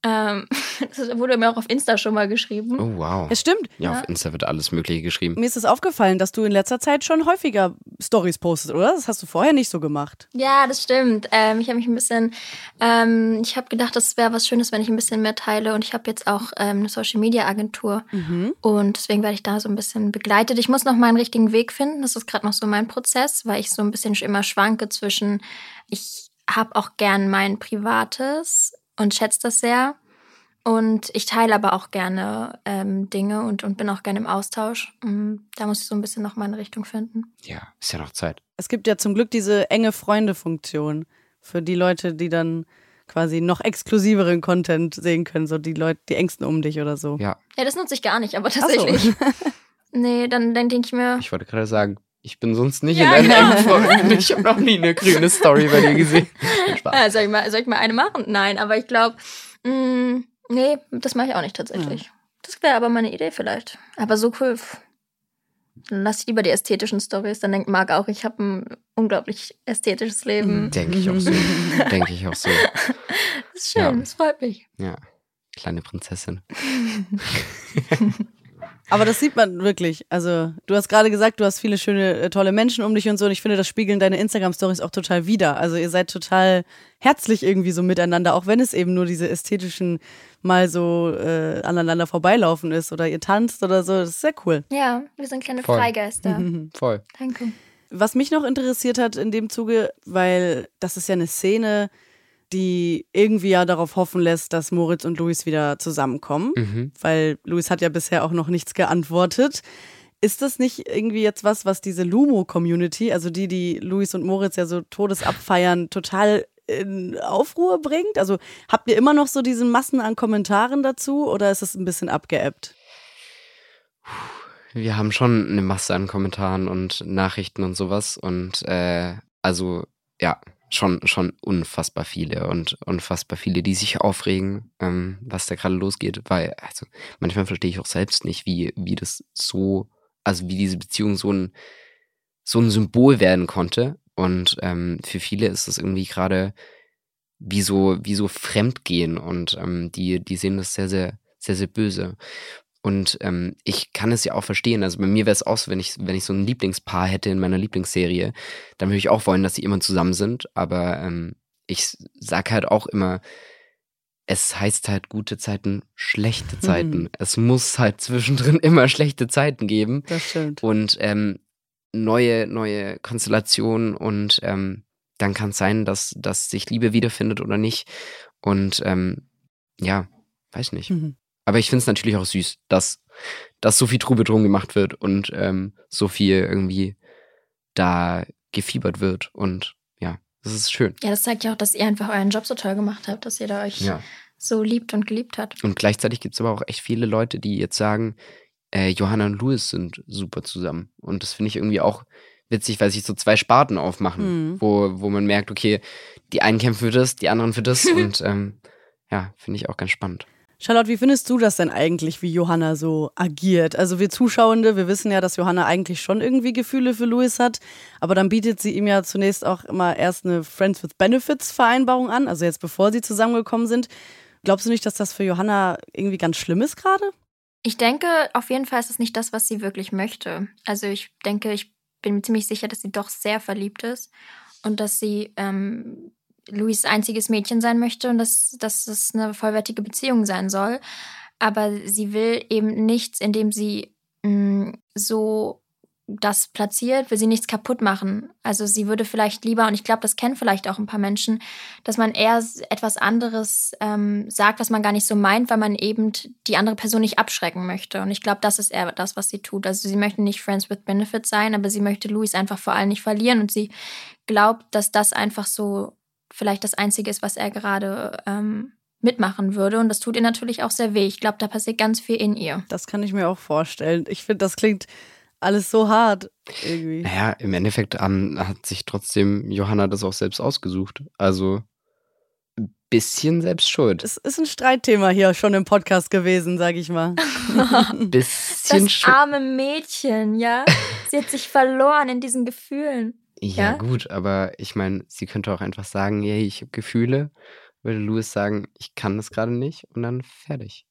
Ähm, das wurde mir auch auf Insta schon mal geschrieben. Oh, wow. Es stimmt. Ja, Ja. auf Insta wird alles Mögliche geschrieben. Mir ist es aufgefallen, dass du in letzter Zeit schon häufiger Stories postest, oder? Das hast du vorher nicht so gemacht. Ja, das stimmt. Ähm, ich habe mich ein bisschen, ähm, ich habe gedacht, das wäre was Schönes, wenn ich ein bisschen mehr teile. Und ich habe jetzt auch ähm, eine Social Media Agentur Mhm. und deswegen werde ich da so ein bisschen begleitet. Ich muss noch meinen richtigen Weg finden. Das ist gerade noch so mein Prozess, weil ich so ein bisschen immer schwanke zwischen, ich habe auch gern mein Privates und schätze das sehr. Und ich teile aber auch gerne ähm, Dinge und, und bin auch gerne im Austausch. Mm, Da muss ich so ein bisschen noch meine Richtung finden. Ja, ist ja noch Zeit. Es gibt ja zum Glück diese enge Freunde-Funktion für die Leute, die dann quasi noch exklusiveren Content sehen können, so die Leute, die Ängsten um dich oder so. Ja, Ja, das nutze ich gar nicht, aber so. tatsächlich. nee, dann, dann denke ich mir, ich wollte gerade sagen, ich bin sonst nicht Ja, in genau. deinen Freund. Ich habe noch nie eine grüne Story bei dir gesehen. Äh, soll, ich mal, soll ich mal eine machen? Nein, aber ich glaube, nee, das mache ich auch nicht tatsächlich. Das wäre aber meine Idee vielleicht. Aber so cool. Dann lass ich lieber die ästhetischen Stories. Dann denkt Marc auch, ich habe ein unglaublich ästhetisches Leben. Denke ich auch so. Denke ich auch so. Das ist schön, Ja. das freut mich. Ja, kleine Prinzessin. Aber das sieht man wirklich. Also, du hast gerade gesagt, du hast viele schöne, äh, tolle Menschen um dich und so. Und ich finde, das spiegeln deine Instagram-Stories auch total wider. Also, ihr seid total herzlich irgendwie so miteinander, auch wenn es eben nur diese ästhetischen mal so äh, aneinander vorbeilaufen ist oder ihr tanzt oder so. Das ist sehr cool. Ja, wir sind kleine Voll. Freigeister. Voll. Danke. Was mich noch interessiert hat in dem Zuge, weil das ist ja eine Szene, die irgendwie ja darauf hoffen lässt, dass Moritz und Luis wieder zusammenkommen, Mhm. weil Luis hat ja bisher auch noch nichts geantwortet. Ist das nicht irgendwie jetzt was, was diese Lumo-Community, also die, die Luis und Moritz ja so todesabfeiern, total in Aufruhr bringt? Also habt ihr immer noch so diese Massen an Kommentaren dazu oder ist es ein bisschen abgeebbt? Wir haben schon eine Masse an Kommentaren und Nachrichten und sowas. Und äh, also ja, schon, schon unfassbar viele und unfassbar viele, die sich aufregen, ähm, was da gerade losgeht. Weil, also manchmal verstehe ich auch selbst nicht, wie, wie das so, also wie diese Beziehung so ein, so ein Symbol werden konnte. Und ähm, für viele ist das irgendwie gerade wie so, wie so Fremdgehen und ähm, die, die sehen das sehr, sehr, sehr, sehr böse. Und ähm, ich kann es ja auch verstehen. Also bei mir wäre es auch so, wenn ich, wenn ich so ein Lieblingspaar hätte in meiner Lieblingsserie, dann würde ich auch wollen, dass sie immer zusammen sind. Aber ähm, ich sag halt auch immer, es heißt halt gute Zeiten, schlechte Zeiten. Mhm. Es muss halt zwischendrin immer schlechte Zeiten geben. Das stimmt. Und ähm, neue, neue Konstellationen und ähm, dann kann es sein, dass, dass sich Liebe wiederfindet oder nicht. Und ähm, ja, weiß nicht. Mhm. Aber ich finde es natürlich auch süß, dass, dass so viel Trubel drum gemacht wird und ähm, so viel irgendwie da gefiebert wird. Und ja, das ist schön. Ja, das zeigt ja auch, dass ihr einfach euren Job so toll gemacht habt, dass ihr da euch ja. so liebt und geliebt habt. Und gleichzeitig gibt es aber auch echt viele Leute, die jetzt sagen, äh, Johanna und Louis sind super zusammen. Und das finde ich irgendwie auch witzig, weil sich so zwei Sparten aufmachen, mhm. wo, wo man merkt, okay, die einen kämpfen für das, die anderen für das. und ähm, ja, finde ich auch ganz spannend. Charlotte, wie findest du das denn eigentlich, wie Johanna so agiert? Also wir Zuschauende, wir wissen ja, dass Johanna eigentlich schon irgendwie Gefühle für Louis hat, aber dann bietet sie ihm ja zunächst auch immer erst eine Friends with Benefits Vereinbarung an, also jetzt bevor sie zusammengekommen sind. Glaubst du nicht, dass das für Johanna irgendwie ganz schlimm ist gerade? Ich denke, auf jeden Fall ist es nicht das, was sie wirklich möchte. Also ich denke, ich bin mir ziemlich sicher, dass sie doch sehr verliebt ist und dass sie ähm, Louis einziges Mädchen sein möchte und dass, dass es eine vollwertige Beziehung sein soll. Aber sie will eben nichts, indem sie mh, mm, so das platziert, will sie nichts kaputt machen. Also sie würde vielleicht lieber, und ich glaube, das kennen vielleicht auch ein paar Menschen, dass man eher etwas anderes ähm, sagt, was man gar nicht so meint, weil man eben die andere Person nicht abschrecken möchte. Und ich glaube, das ist eher das, was sie tut. Also sie möchte nicht Friends with Benefits sein, aber sie möchte Louis einfach vor allem nicht verlieren. Und sie glaubt, dass das einfach so vielleicht das Einzige ist, was er gerade ähm, mitmachen würde. Und das tut ihr natürlich auch sehr weh. Ich glaube, da passiert ganz viel in ihr. Das kann ich mir auch vorstellen. Ich finde, das klingt alles so hart irgendwie. Naja, im Endeffekt um, hat sich trotzdem Johanna das auch selbst ausgesucht. Also ein bisschen selbst schuld. Es ist ein Streitthema hier schon im Podcast gewesen, sag ich mal. bisschen das arme Mädchen, ja. Sie hat sich verloren in diesen Gefühlen. Ja, ja? gut, aber ich meine, sie könnte auch einfach sagen, hey, ich habe Gefühle. Würde Louis sagen, ich kann das gerade nicht und dann fertig.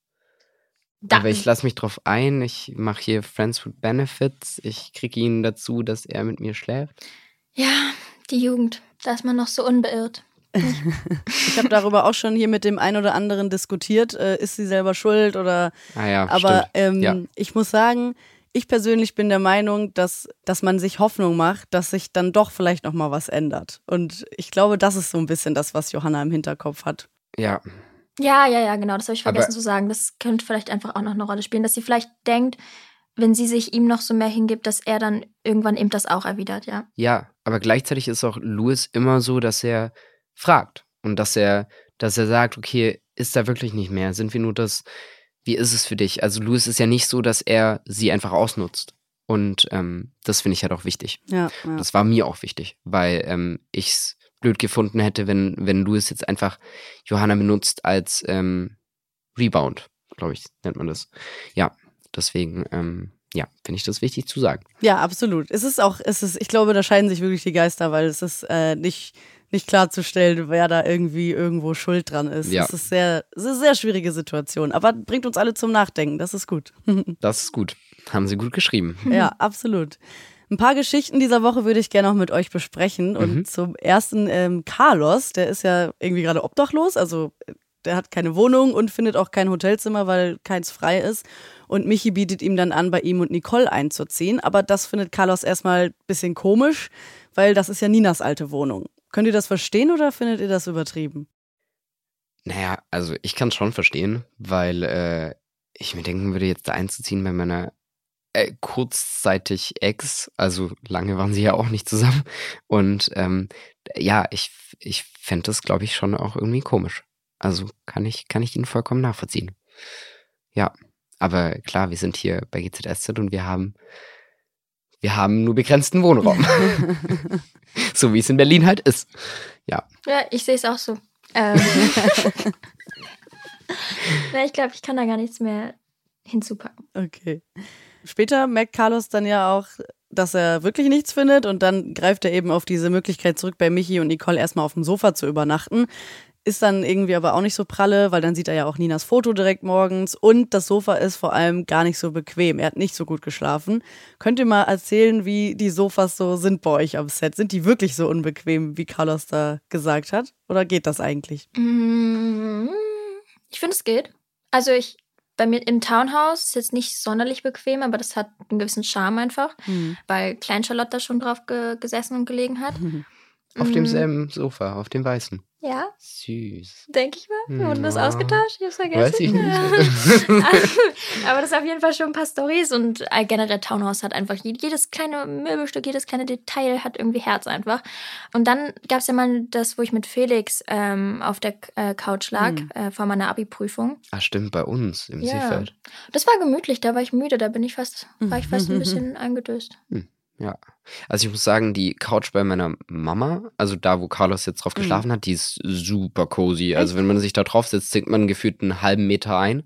Da. Aber ich lasse mich drauf ein, ich mache hier Friends with Benefits, ich kriege ihn dazu, dass er mit mir schläft. Ja, die Jugend, da ist man noch so unbeirrt. ich habe darüber auch schon hier mit dem einen oder anderen diskutiert. Äh, ist sie selber schuld oder. Ah ja, aber ähm, ja. ich muss sagen, ich persönlich bin der Meinung, dass, dass man sich Hoffnung macht, dass sich dann doch vielleicht noch mal was ändert. Und ich glaube, das ist so ein bisschen das, was Johanna im Hinterkopf hat. Ja. Ja, ja, ja, genau. Das habe ich vergessen aber zu sagen. Das könnte vielleicht einfach auch noch eine Rolle spielen, dass sie vielleicht denkt, wenn sie sich ihm noch so mehr hingibt, dass er dann irgendwann eben das auch erwidert, ja. Ja, aber gleichzeitig ist auch Louis immer so, dass er fragt und dass er, dass er sagt, okay, ist da wirklich nicht mehr? Sind wir nur das wie ist es für dich? Also Louis ist ja nicht so, dass er sie einfach ausnutzt. Und ähm, das finde ich halt auch wichtig. Ja, ja. Das war mir auch wichtig, weil ähm, ich es blöd gefunden hätte, wenn, wenn Louis jetzt einfach Johanna benutzt als ähm, Rebound, glaube ich, nennt man das. Ja, deswegen, ähm, ja, finde ich das wichtig zu sagen. Ja, absolut. Es ist auch, es ist, ich glaube, da scheiden sich wirklich die Geister, weil es ist äh, nicht nicht klarzustellen, wer da irgendwie irgendwo schuld dran ist. Ja. Das ist sehr, das ist eine sehr schwierige Situation, aber bringt uns alle zum Nachdenken. Das ist gut. das ist gut. Haben Sie gut geschrieben. Ja, absolut. Ein paar Geschichten dieser Woche würde ich gerne noch mit euch besprechen. Und mhm. zum ersten ähm, Carlos, der ist ja irgendwie gerade obdachlos, also der hat keine Wohnung und findet auch kein Hotelzimmer, weil keins frei ist. Und Michi bietet ihm dann an, bei ihm und Nicole einzuziehen. Aber das findet Carlos erstmal ein bisschen komisch, weil das ist ja Ninas alte Wohnung. Könnt ihr das verstehen oder findet ihr das übertrieben? Naja, also ich kann es schon verstehen, weil äh, ich mir denken würde, jetzt da einzuziehen bei meiner äh, kurzzeitig Ex, also lange waren sie ja auch nicht zusammen. Und ähm, ja, ich, ich fände das, glaube ich, schon auch irgendwie komisch. Also kann ich, kann ich ihn vollkommen nachvollziehen. Ja, aber klar, wir sind hier bei GZSZ und wir haben wir haben nur begrenzten Wohnraum. so wie es in Berlin halt ist. Ja. Ja, ich sehe es auch so. Ähm. ja, ich glaube, ich kann da gar nichts mehr hinzupacken. Okay. Später merkt Carlos dann ja auch, dass er wirklich nichts findet und dann greift er eben auf diese Möglichkeit zurück, bei Michi und Nicole erstmal auf dem Sofa zu übernachten. Ist dann irgendwie aber auch nicht so pralle, weil dann sieht er ja auch Ninas Foto direkt morgens und das Sofa ist vor allem gar nicht so bequem. Er hat nicht so gut geschlafen. Könnt ihr mal erzählen, wie die Sofas so sind bei euch am Set? Sind die wirklich so unbequem, wie Carlos da gesagt hat? Oder geht das eigentlich? Mm, ich finde, es geht. Also ich, bei mir im Townhouse ist jetzt nicht sonderlich bequem, aber das hat einen gewissen Charme einfach, Hm. weil Klein Charlotte da schon drauf ge gesessen und gelegen hat. Auf Mm, demselben Sofa, auf dem weißen. Ja, Süß. denke ich mal. Wir wurden das Ja. ausgetauscht, ich hab's vergessen. Weiß ich nicht. Aber das ist auf jeden Fall schon ein paar Stories und äh, generell Townhouse hat einfach je- jedes kleine Möbelstück, jedes kleine Detail hat irgendwie Herz einfach. Und dann gab es ja mal das, wo ich mit Felix ähm, auf der äh, Couch lag Hm. äh, vor meiner Abi-Prüfung. Ah, stimmt, bei uns im Ja. Seefeld. Das war gemütlich, da war ich müde, da bin ich fast, war ich fast ein bisschen eingedöst. Ja. Also ich muss sagen, die Couch bei meiner Mama, also da, wo Carlos jetzt drauf Mhm. geschlafen hat, die ist super cozy. Also wenn man sich da drauf setzt, sinkt man gefühlt einen halben Meter ein.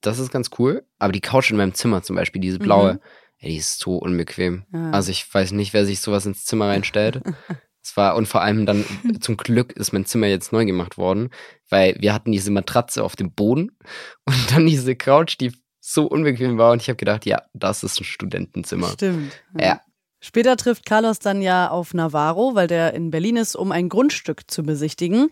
Das ist ganz cool. Aber die Couch in meinem Zimmer zum Beispiel, diese blaue, Mhm. ey, die ist so unbequem. Ja. Also ich weiß nicht, wer sich sowas ins Zimmer reinstellt. Es war, und vor allem dann, zum Glück ist mein Zimmer jetzt neu gemacht worden, weil wir hatten diese Matratze auf dem Boden und dann diese Couch, die so unbequem war und ich habe gedacht, ja, das ist ein Studentenzimmer. Stimmt. Ja. Später trifft Carlos dann ja auf Navarro, weil der in Berlin ist, um ein Grundstück zu besichtigen.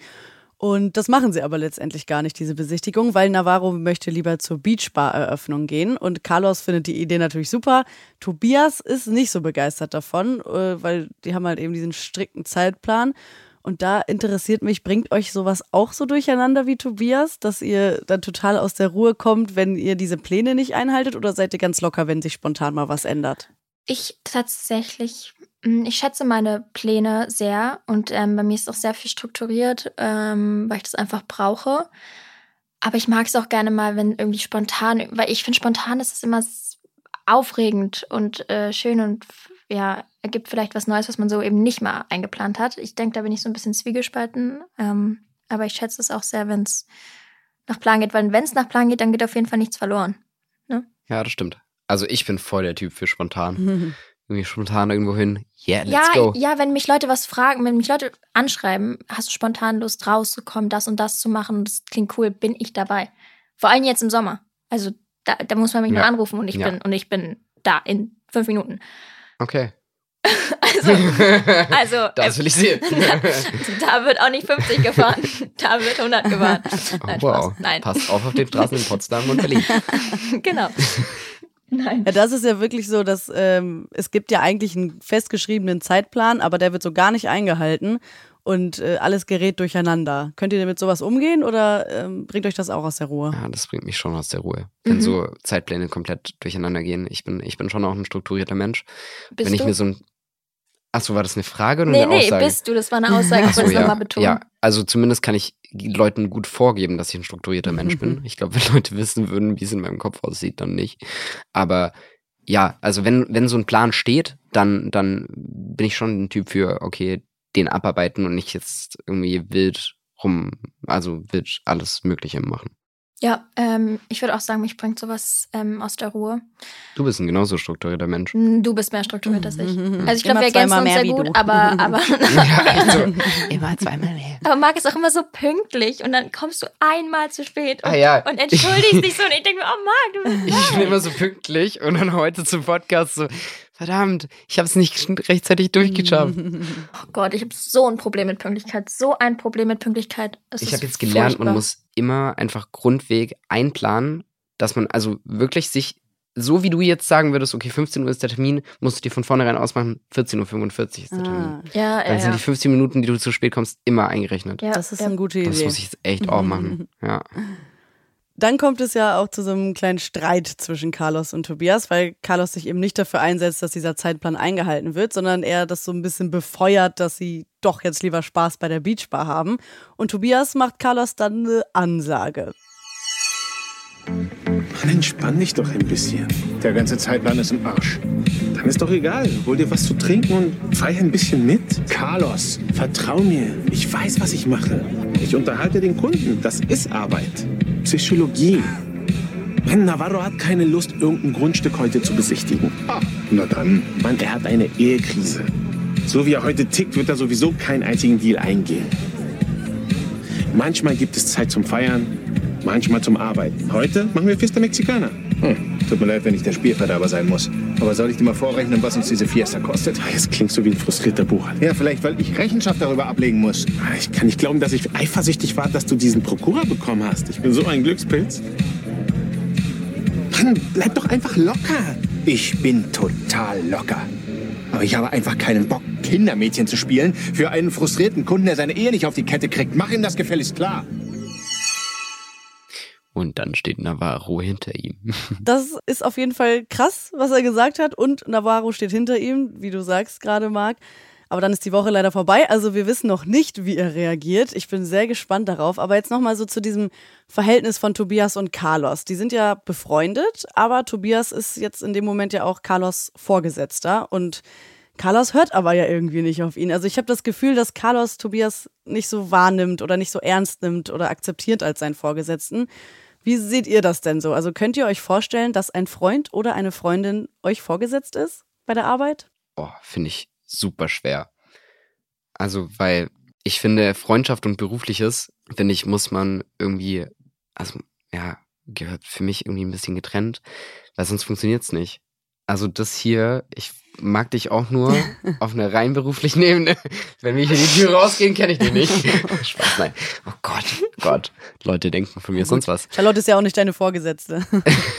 Und das machen sie aber letztendlich gar nicht, diese Besichtigung, weil Navarro möchte lieber zur Beachbar-Eröffnung gehen. Und Carlos findet die Idee natürlich super. Tobias ist nicht so begeistert davon, äh, weil die haben halt eben diesen strikten Zeitplan. Und da interessiert mich, bringt euch sowas auch so durcheinander wie Tobias, dass ihr dann total aus der Ruhe kommt, wenn ihr diese Pläne nicht einhaltet? Oder seid ihr ganz locker, wenn sich spontan mal was ändert? Ich tatsächlich, mm, ich schätze meine Pläne sehr und ähm, bei mir ist auch sehr viel strukturiert, ähm, weil ich das einfach brauche. Aber ich mag es auch gerne mal, wenn irgendwie spontan, weil ich finde, spontan ist es immer aufregend und äh, schön und ja, ergibt vielleicht was Neues, was man so eben nicht mal eingeplant hat. Ich denke, da bin ich so ein bisschen zwiegespalten. Ähm, aber ich schätze es auch sehr, wenn es nach Plan geht, weil wenn es nach Plan geht, dann geht auf jeden Fall nichts verloren. Ja, das stimmt. Also ich bin voll der Typ für spontan. Irgendwie spontan irgendwo hin. Yeah, let's ja, go. ja, wenn mich Leute was fragen, wenn mich Leute anschreiben, hast du spontan Lust rauszukommen, das und das zu machen, das klingt cool, bin ich dabei. Vor allem jetzt im Sommer. Also da, da muss man mich Ja. nur anrufen und ich Ja. bin und ich bin da in fünf Minuten. Okay. Also, also das äh, will ich sehen. da wird auch nicht 50 gefahren, da wird 100 gefahren. Oh, Nein, wow. Spaß. Nein. Passt auf auf den Straßen in Potsdam und Berlin. genau. Nein. Ja, das ist ja wirklich so, dass ähm, es gibt ja eigentlich einen festgeschriebenen Zeitplan, aber der wird so gar nicht eingehalten und äh, alles gerät durcheinander. Könnt ihr mit sowas umgehen oder ähm, bringt euch das auch aus der Ruhe? Ja, das bringt mich schon aus der Ruhe. Wenn Mhm. so Zeitpläne komplett durcheinander gehen. Ich bin, ich bin schon auch ein strukturierter Mensch. Bist Wenn ich du? mir so ein. Achso, war das eine Frage oder nee, eine nee, Aussage? bist du, das war eine Aussage, ich wollte es nochmal betonen. ja, also zumindest kann ich Leuten gut vorgeben, dass ich ein strukturierter Mensch bin. Ich glaube, wenn Leute wissen würden, wie es in meinem Kopf aussieht, dann nicht. Aber ja, also wenn, wenn so ein Plan steht, dann, dann bin ich schon ein Typ für, okay, den abarbeiten und nicht jetzt irgendwie wild rum, also wild alles Mögliche machen. Ja, ähm, ich würde auch sagen, mich bringt sowas ähm, aus der Ruhe. Du bist ein genauso strukturierter Mensch. Mm, Du bist mehr strukturiert als ich. Also ich glaube, wir ergänzen uns sehr gut, du. aber, aber, Ja, also, immer zweimal mehr. aber Marc ist auch immer so pünktlich und dann kommst du einmal zu spät und, Ah ja. und entschuldigst dich so und ich denke mir, oh Marc, du bist Ich bin immer so pünktlich und dann heute zum Podcast so, verdammt, ich habe es nicht rechtzeitig durchgeschafft. Oh Gott, ich habe so ein Problem mit Pünktlichkeit, so ein Problem mit Pünktlichkeit. Es Ich habe jetzt gelernt, furchtbar. man muss immer einfach grundweg einplanen, dass man also wirklich sich, so wie du jetzt sagen würdest, okay, 15 Uhr ist der Termin, musst du dir von vornherein ausmachen, 14.45 Uhr ist der Termin. Ah, Ja, Dann ja, sind ja. die 15 Minuten, die du zu spät kommst, immer eingerechnet. ja, das ist ja. eine gute Das Idee. muss ich jetzt echt auch machen. Ja. Dann kommt es ja auch zu so einem kleinen Streit zwischen Carlos und Tobias, weil Carlos sich eben nicht dafür einsetzt, dass dieser Zeitplan eingehalten wird, sondern er das so ein bisschen befeuert, dass sie doch jetzt lieber Spaß bei der Beachbar haben. Und Tobias macht Carlos dann eine Ansage. Mann, entspann dich doch ein bisschen. Der ganze Zeitplan ist im Arsch. Dann ist doch egal. Hol dir was zu trinken und feier ein bisschen mit. Carlos, vertrau mir. Ich weiß, was ich mache. Ich unterhalte den Kunden. Das ist Arbeit. Psychologie. Mann, Navarro hat keine Lust, irgendein Grundstück heute zu besichtigen. Ah, na dann. Mann, er hat eine Ehekrise. So wie er heute tickt, wird er sowieso keinen einzigen Deal eingehen. Manchmal gibt es Zeit zum Feiern, manchmal zum Arbeiten. Heute machen wir Fiesta Mexicana. Hm. Tut mir leid, wenn ich der Spielverderber sein muss. Aber soll ich dir mal vorrechnen, was uns diese Fiesta kostet? Jetzt klingst du wie ein frustrierter Buchhalter. Ja, vielleicht, weil ich Rechenschaft darüber ablegen muss. Ich kann nicht glauben, dass ich eifersüchtig war, dass du diesen Prokura bekommen hast. Ich bin so ein Glückspilz. Mann, bleib doch einfach locker. Ich bin total locker. Aber ich habe einfach keinen Bock, Kindermädchen zu spielen für einen frustrierten Kunden, der seine Ehe nicht auf die Kette kriegt. Mach ihm das gefälligst klar. Und dann steht Navarro hinter ihm. Das ist auf jeden Fall krass, was er gesagt hat. Und Navarro steht hinter ihm, wie du sagst gerade, Marc. Aber dann ist die Woche leider vorbei. Also wir wissen noch nicht, wie er reagiert. Ich bin sehr gespannt darauf. Aber jetzt nochmal so zu diesem Verhältnis von Tobias und Carlos. Die sind ja befreundet, aber Tobias ist jetzt in dem Moment ja auch Carlos Vorgesetzter. Und Carlos hört aber ja irgendwie nicht auf ihn. Also ich habe das Gefühl, dass Carlos Tobias nicht so wahrnimmt oder nicht so ernst nimmt oder akzeptiert als seinen Vorgesetzten. Wie seht ihr das denn so? Also könnt ihr euch vorstellen, dass ein Freund oder eine Freundin euch vorgesetzt ist bei der Arbeit? Boah, finde ich super schwer. Also, weil ich finde, Freundschaft und Berufliches, finde ich, muss man irgendwie, also, ja, gehört für mich irgendwie ein bisschen getrennt, weil sonst funktioniert es nicht. Also, das hier, ich mag dich auch nur auf einer rein beruflichen Ebene. Wenn wir hier die Tür rausgehen, kenne ich dich nicht. Spaß, nein. Oh Gott, Gott. Leute denken von mir sonst was. Charlotte ist ja auch nicht deine Vorgesetzte.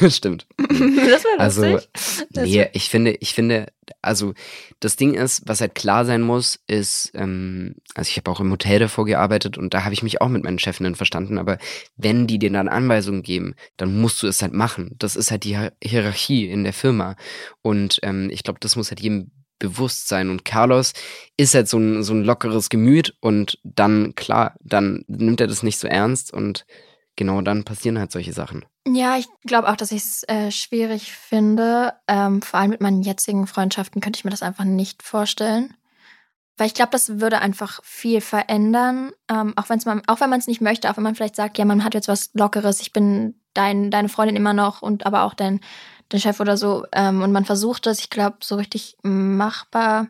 Stimmt. Das wäre Also, lustig. nee, ich finde, ich finde, also das Ding ist, was halt klar sein muss, ist, ähm, also ich habe auch im Hotel davor gearbeitet und da habe ich mich auch mit meinen Chefinnen verstanden, aber wenn die dir dann Anweisungen geben, dann musst du es halt machen. Das ist halt die Hier- Hierarchie in der Firma. Und ähm, ich glaube, das muss halt jedem bewusst sein. Und Carlos ist halt so ein, so ein lockeres Gemüt und dann, klar, dann nimmt er das nicht so ernst und genau dann passieren halt solche Sachen. Ja, ich glaube auch, dass ich es äh, schwierig finde. Ähm, vor allem mit meinen jetzigen Freundschaften könnte ich mir das einfach nicht vorstellen. Weil ich glaube, das würde einfach viel verändern. Ähm, auch, wenn's man, auch wenn man es nicht möchte, auch wenn man vielleicht sagt, ja, man hat jetzt was Lockeres, ich bin dein, deine Freundin immer noch und aber auch dein, dein Chef oder so. Ähm, und man versucht das, ich glaube, so richtig machbar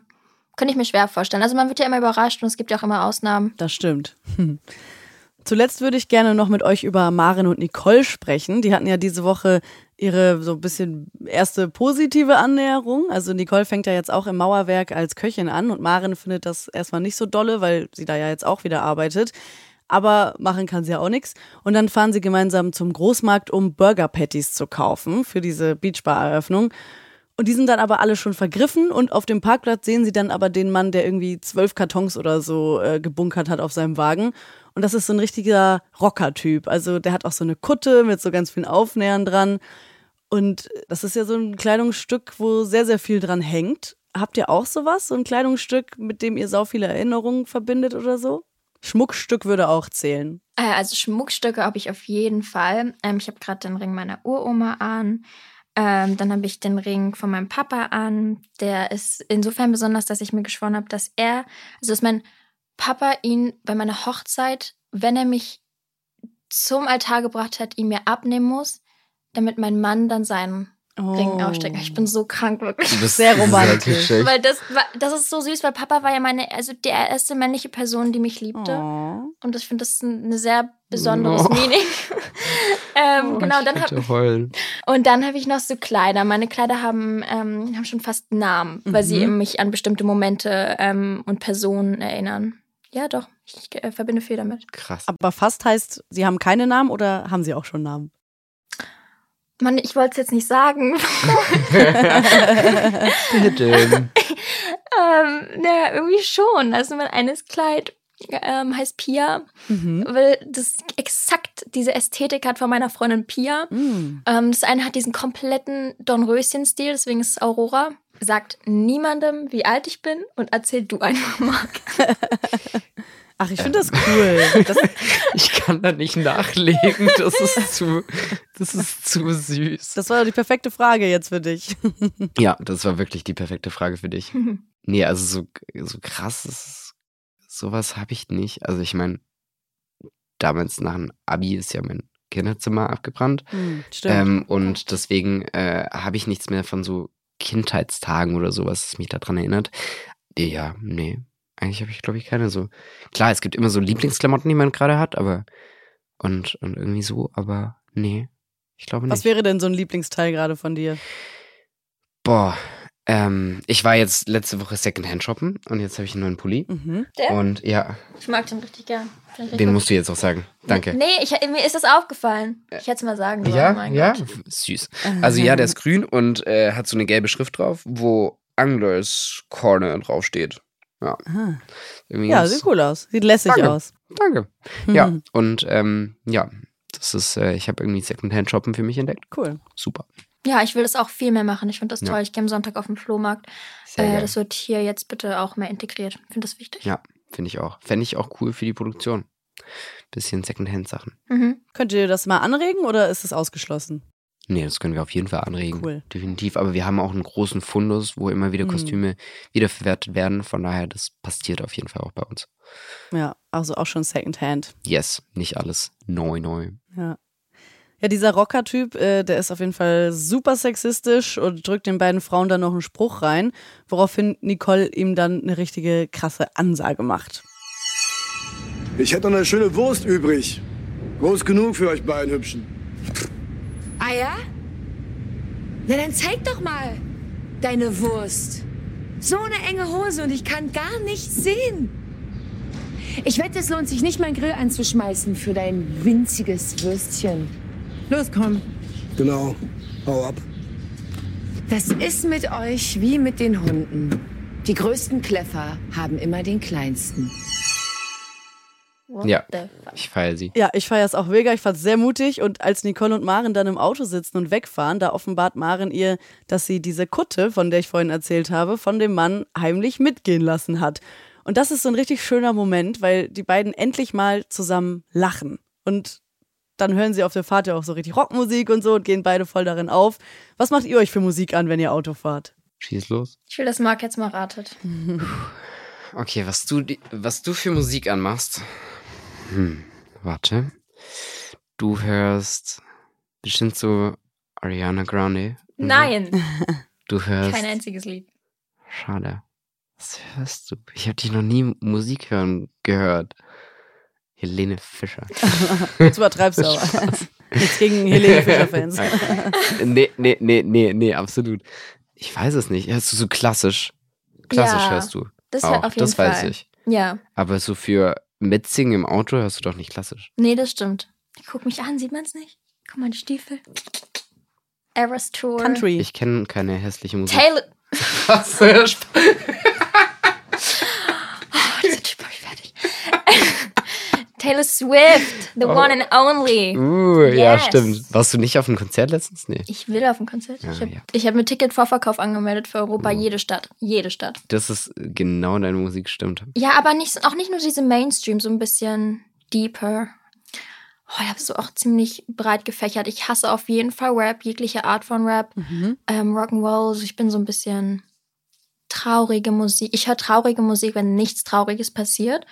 könnte ich mir schwer vorstellen. Also man wird ja immer überrascht und es gibt ja auch immer Ausnahmen. Das stimmt. Zuletzt würde ich gerne noch mit euch über Maren und Nicole sprechen. Die hatten ja diese Woche ihre so ein bisschen erste positive Annäherung. Also Nicole fängt ja jetzt auch im Mauerwerk als Köchin an und Maren findet das erstmal nicht so dolle, weil sie da ja jetzt auch wieder arbeitet. Aber machen kann sie ja auch nichts. Und dann fahren sie gemeinsam zum Großmarkt, um Burger Patties zu kaufen für diese Beachbar-Eröffnung. Und die sind dann aber alle schon vergriffen und auf dem Parkplatz sehen sie dann aber den Mann, der irgendwie zwölf Kartons oder so äh, gebunkert hat auf seinem Wagen. Und das ist so ein richtiger Rocker-Typ. Also der hat auch so eine Kutte mit so ganz vielen Aufnähern dran. Und das ist ja so ein Kleidungsstück, wo sehr, sehr viel dran hängt. Habt ihr auch sowas? So ein Kleidungsstück, mit dem ihr sau viele Erinnerungen verbindet oder so? Schmuckstück würde auch zählen. Äh, Also Schmuckstücke habe ich auf jeden Fall. Ähm, ich habe gerade den Ring meiner Uroma an. Ähm, dann habe ich den Ring von meinem Papa an. Der ist insofern besonders, dass ich mir geschworen habe, dass er, also dass mein Papa ihn bei meiner Hochzeit, wenn er mich zum Altar gebracht hat, ihn mir abnehmen muss, damit mein Mann dann seinen Ring aufsteckt. Ich bin so krank, wirklich. Du bist Sehr romantisch. Weil das, war- das ist so süß, weil Papa war ja meine, also die erste männliche Person, die mich liebte. Oh. Und ich finde, das ist ein eine sehr besonderes Oh. Meaning. ähm, Oh, genau, ich dann hab, könnte heulen. und dann habe ich noch so Kleider. Meine Kleider haben, ähm, haben schon fast Namen, weil sie Mhm. mich an bestimmte Momente ähm, und Personen erinnern. Ja, doch, ich äh, verbinde viel damit. Krass. Aber fast heißt, sie haben keine Namen oder haben sie auch schon Namen? Mann, ich wollte es jetzt nicht sagen. Bitte. ähm, naja, irgendwie schon. Also mein eines Kleid ähm, heißt Pia, Mhm. weil das exakt diese Ästhetik hat von meiner Freundin Pia. Mm. Ähm, das eine hat diesen kompletten Dornröschen-Stil, deswegen ist es Aurora. Sagt niemandem, wie alt ich bin und erzähl du einfach mal. Ach, ich finde das cool. Das, Ich kann da nicht nachlegen. Das ist zu, das ist zu süß. das war doch die perfekte Frage jetzt für dich. Ja, das war wirklich die perfekte Frage für dich. Nee, also so, so krass ist, sowas habe ich nicht. Also ich meine, damals nach dem Abi ist ja mein Kinderzimmer abgebrannt. Hm, stimmt. Ähm, und deswegen äh, habe ich nichts mehr von so Kindheitstagen oder sowas, das mich daran erinnert. Ja, nee. eigentlich habe ich, glaube ich, keine so. Klar, es gibt immer so Lieblingsklamotten, die man gerade hat, aber und, und irgendwie so, aber nee, ich glaube nicht. Was wäre denn so ein Lieblingsteil gerade von dir? Boah, ähm, ich war jetzt letzte Woche Secondhand shoppen und jetzt habe ich einen neuen Pulli. Mhm. Der? Und ja, Ich mag den richtig gern. Den gut. musst du jetzt auch sagen. Danke. Nee, ich, mir ist das aufgefallen. Ich hätte es mal sagen sollen. Ja, mein ja, Gott. süß. Also ja, der ist grün und äh, hat so eine gelbe Schrift drauf, wo Anglers Corner draufsteht. Ja. Ja, sieht cool aus. Sieht lässig Danke. aus. Danke. Ja, Mhm. und ähm, ja, das ist, äh, ich habe irgendwie Secondhand shoppen für mich entdeckt. Cool. Super. Ja, ich will das auch viel mehr machen. Ich finde das Ja. toll. Ich gehe am Sonntag auf den Flohmarkt. Sehr Äh, das wird hier jetzt bitte auch mehr integriert. Ich finde das wichtig. Ja, finde ich auch. Fände ich auch cool für die Produktion. Bisschen Secondhand-Sachen. Mhm. Könnt ihr das mal anregen oder ist es ausgeschlossen? Nee, das können wir auf jeden Fall anregen. Cool. Definitiv. Aber wir haben auch einen großen Fundus, wo immer wieder Mhm. Kostüme wiederverwertet werden. Von daher, das passiert auf jeden Fall auch bei uns. Ja, also auch schon Secondhand. Yes, nicht alles neu, neu. Ja. Ja, dieser Rocker-Typ, äh, der ist auf jeden Fall super sexistisch und drückt den beiden Frauen dann noch einen Spruch rein, woraufhin Nicole ihm dann eine richtige krasse Ansage macht. Ich hätte noch eine schöne Wurst übrig. Groß genug für euch beiden Hübschen. Ah ja? Na dann zeig doch mal deine Wurst. So eine enge Hose und ich kann gar nichts sehen. Ich wette, es lohnt sich nicht, meinen Grill anzuschmeißen für dein winziges Würstchen. Los, komm. Genau. Hau ab. Das ist mit euch wie mit den Hunden. Die größten Kläffer haben immer den kleinsten. What Ja. Ich feiere sie. Ja, ich feiere es auch mega. Ich fand es sehr mutig. Und als Nicole und Maren dann im Auto sitzen und wegfahren, da offenbart Maren ihr, dass sie diese Kutte, von der ich vorhin erzählt habe, von dem Mann heimlich mitgehen lassen hat. Und das ist so ein richtig schöner Moment, weil die beiden endlich mal zusammen lachen. Und dann hören sie auf der Fahrt ja auch so richtig Rockmusik und so und gehen beide voll darin auf. Was macht ihr euch für Musik an, wenn ihr Auto fahrt? Schieß los. Ich will, dass Marc jetzt mal ratet. Okay, was du, was du für Musik anmachst. Hm, warte. Du hörst bestimmt so Ariana Grande. Nein, Du hörst. kein einziges Lied. Schade. Was hörst du? Ich habe dich noch nie Musik hören gehört. Helene Fischer. Jetzt übertreibst du aber. Nichts gegen Helene Fischer-Fans. nee, nee, nee, nee, nee, absolut. Ich weiß es nicht. Hörst du so klassisch? Klassisch Ja, hörst du. Das auch. auf jeden das weiß Fall. ich. Ja, Aber so für Mitsingen im Auto hörst du doch nicht klassisch. nee, das stimmt. Guck mich an, sieht man es nicht? Guck mal, die Stiefel. Eras Tour. Country. Ich kenne keine hässliche Musik. Taylor. Was hörst du? Oh, dieser Typ mach ich fertig. Taylor Swift, the one and only. Uh, ja, Yes. stimmt. Warst du nicht auf einem Konzert letztens? Nee. Ich will auf ein Konzert. Ja, ich habe ja. hab mir Ticketvorverkauf angemeldet für Europa, Oh. jede Stadt. Jede Stadt. Das ist genau deine Musik, stimmt. Ja, aber nicht, auch nicht nur diese Mainstream, so ein bisschen deeper. Oh, ich habe so auch ziemlich breit gefächert. Ich hasse auf jeden Fall Rap, jegliche Art von Rap. Mhm. Ähm, Rock'n'Roll, also ich bin so ein bisschen traurige Musik. Ich höre traurige Musik, wenn nichts Trauriges passiert.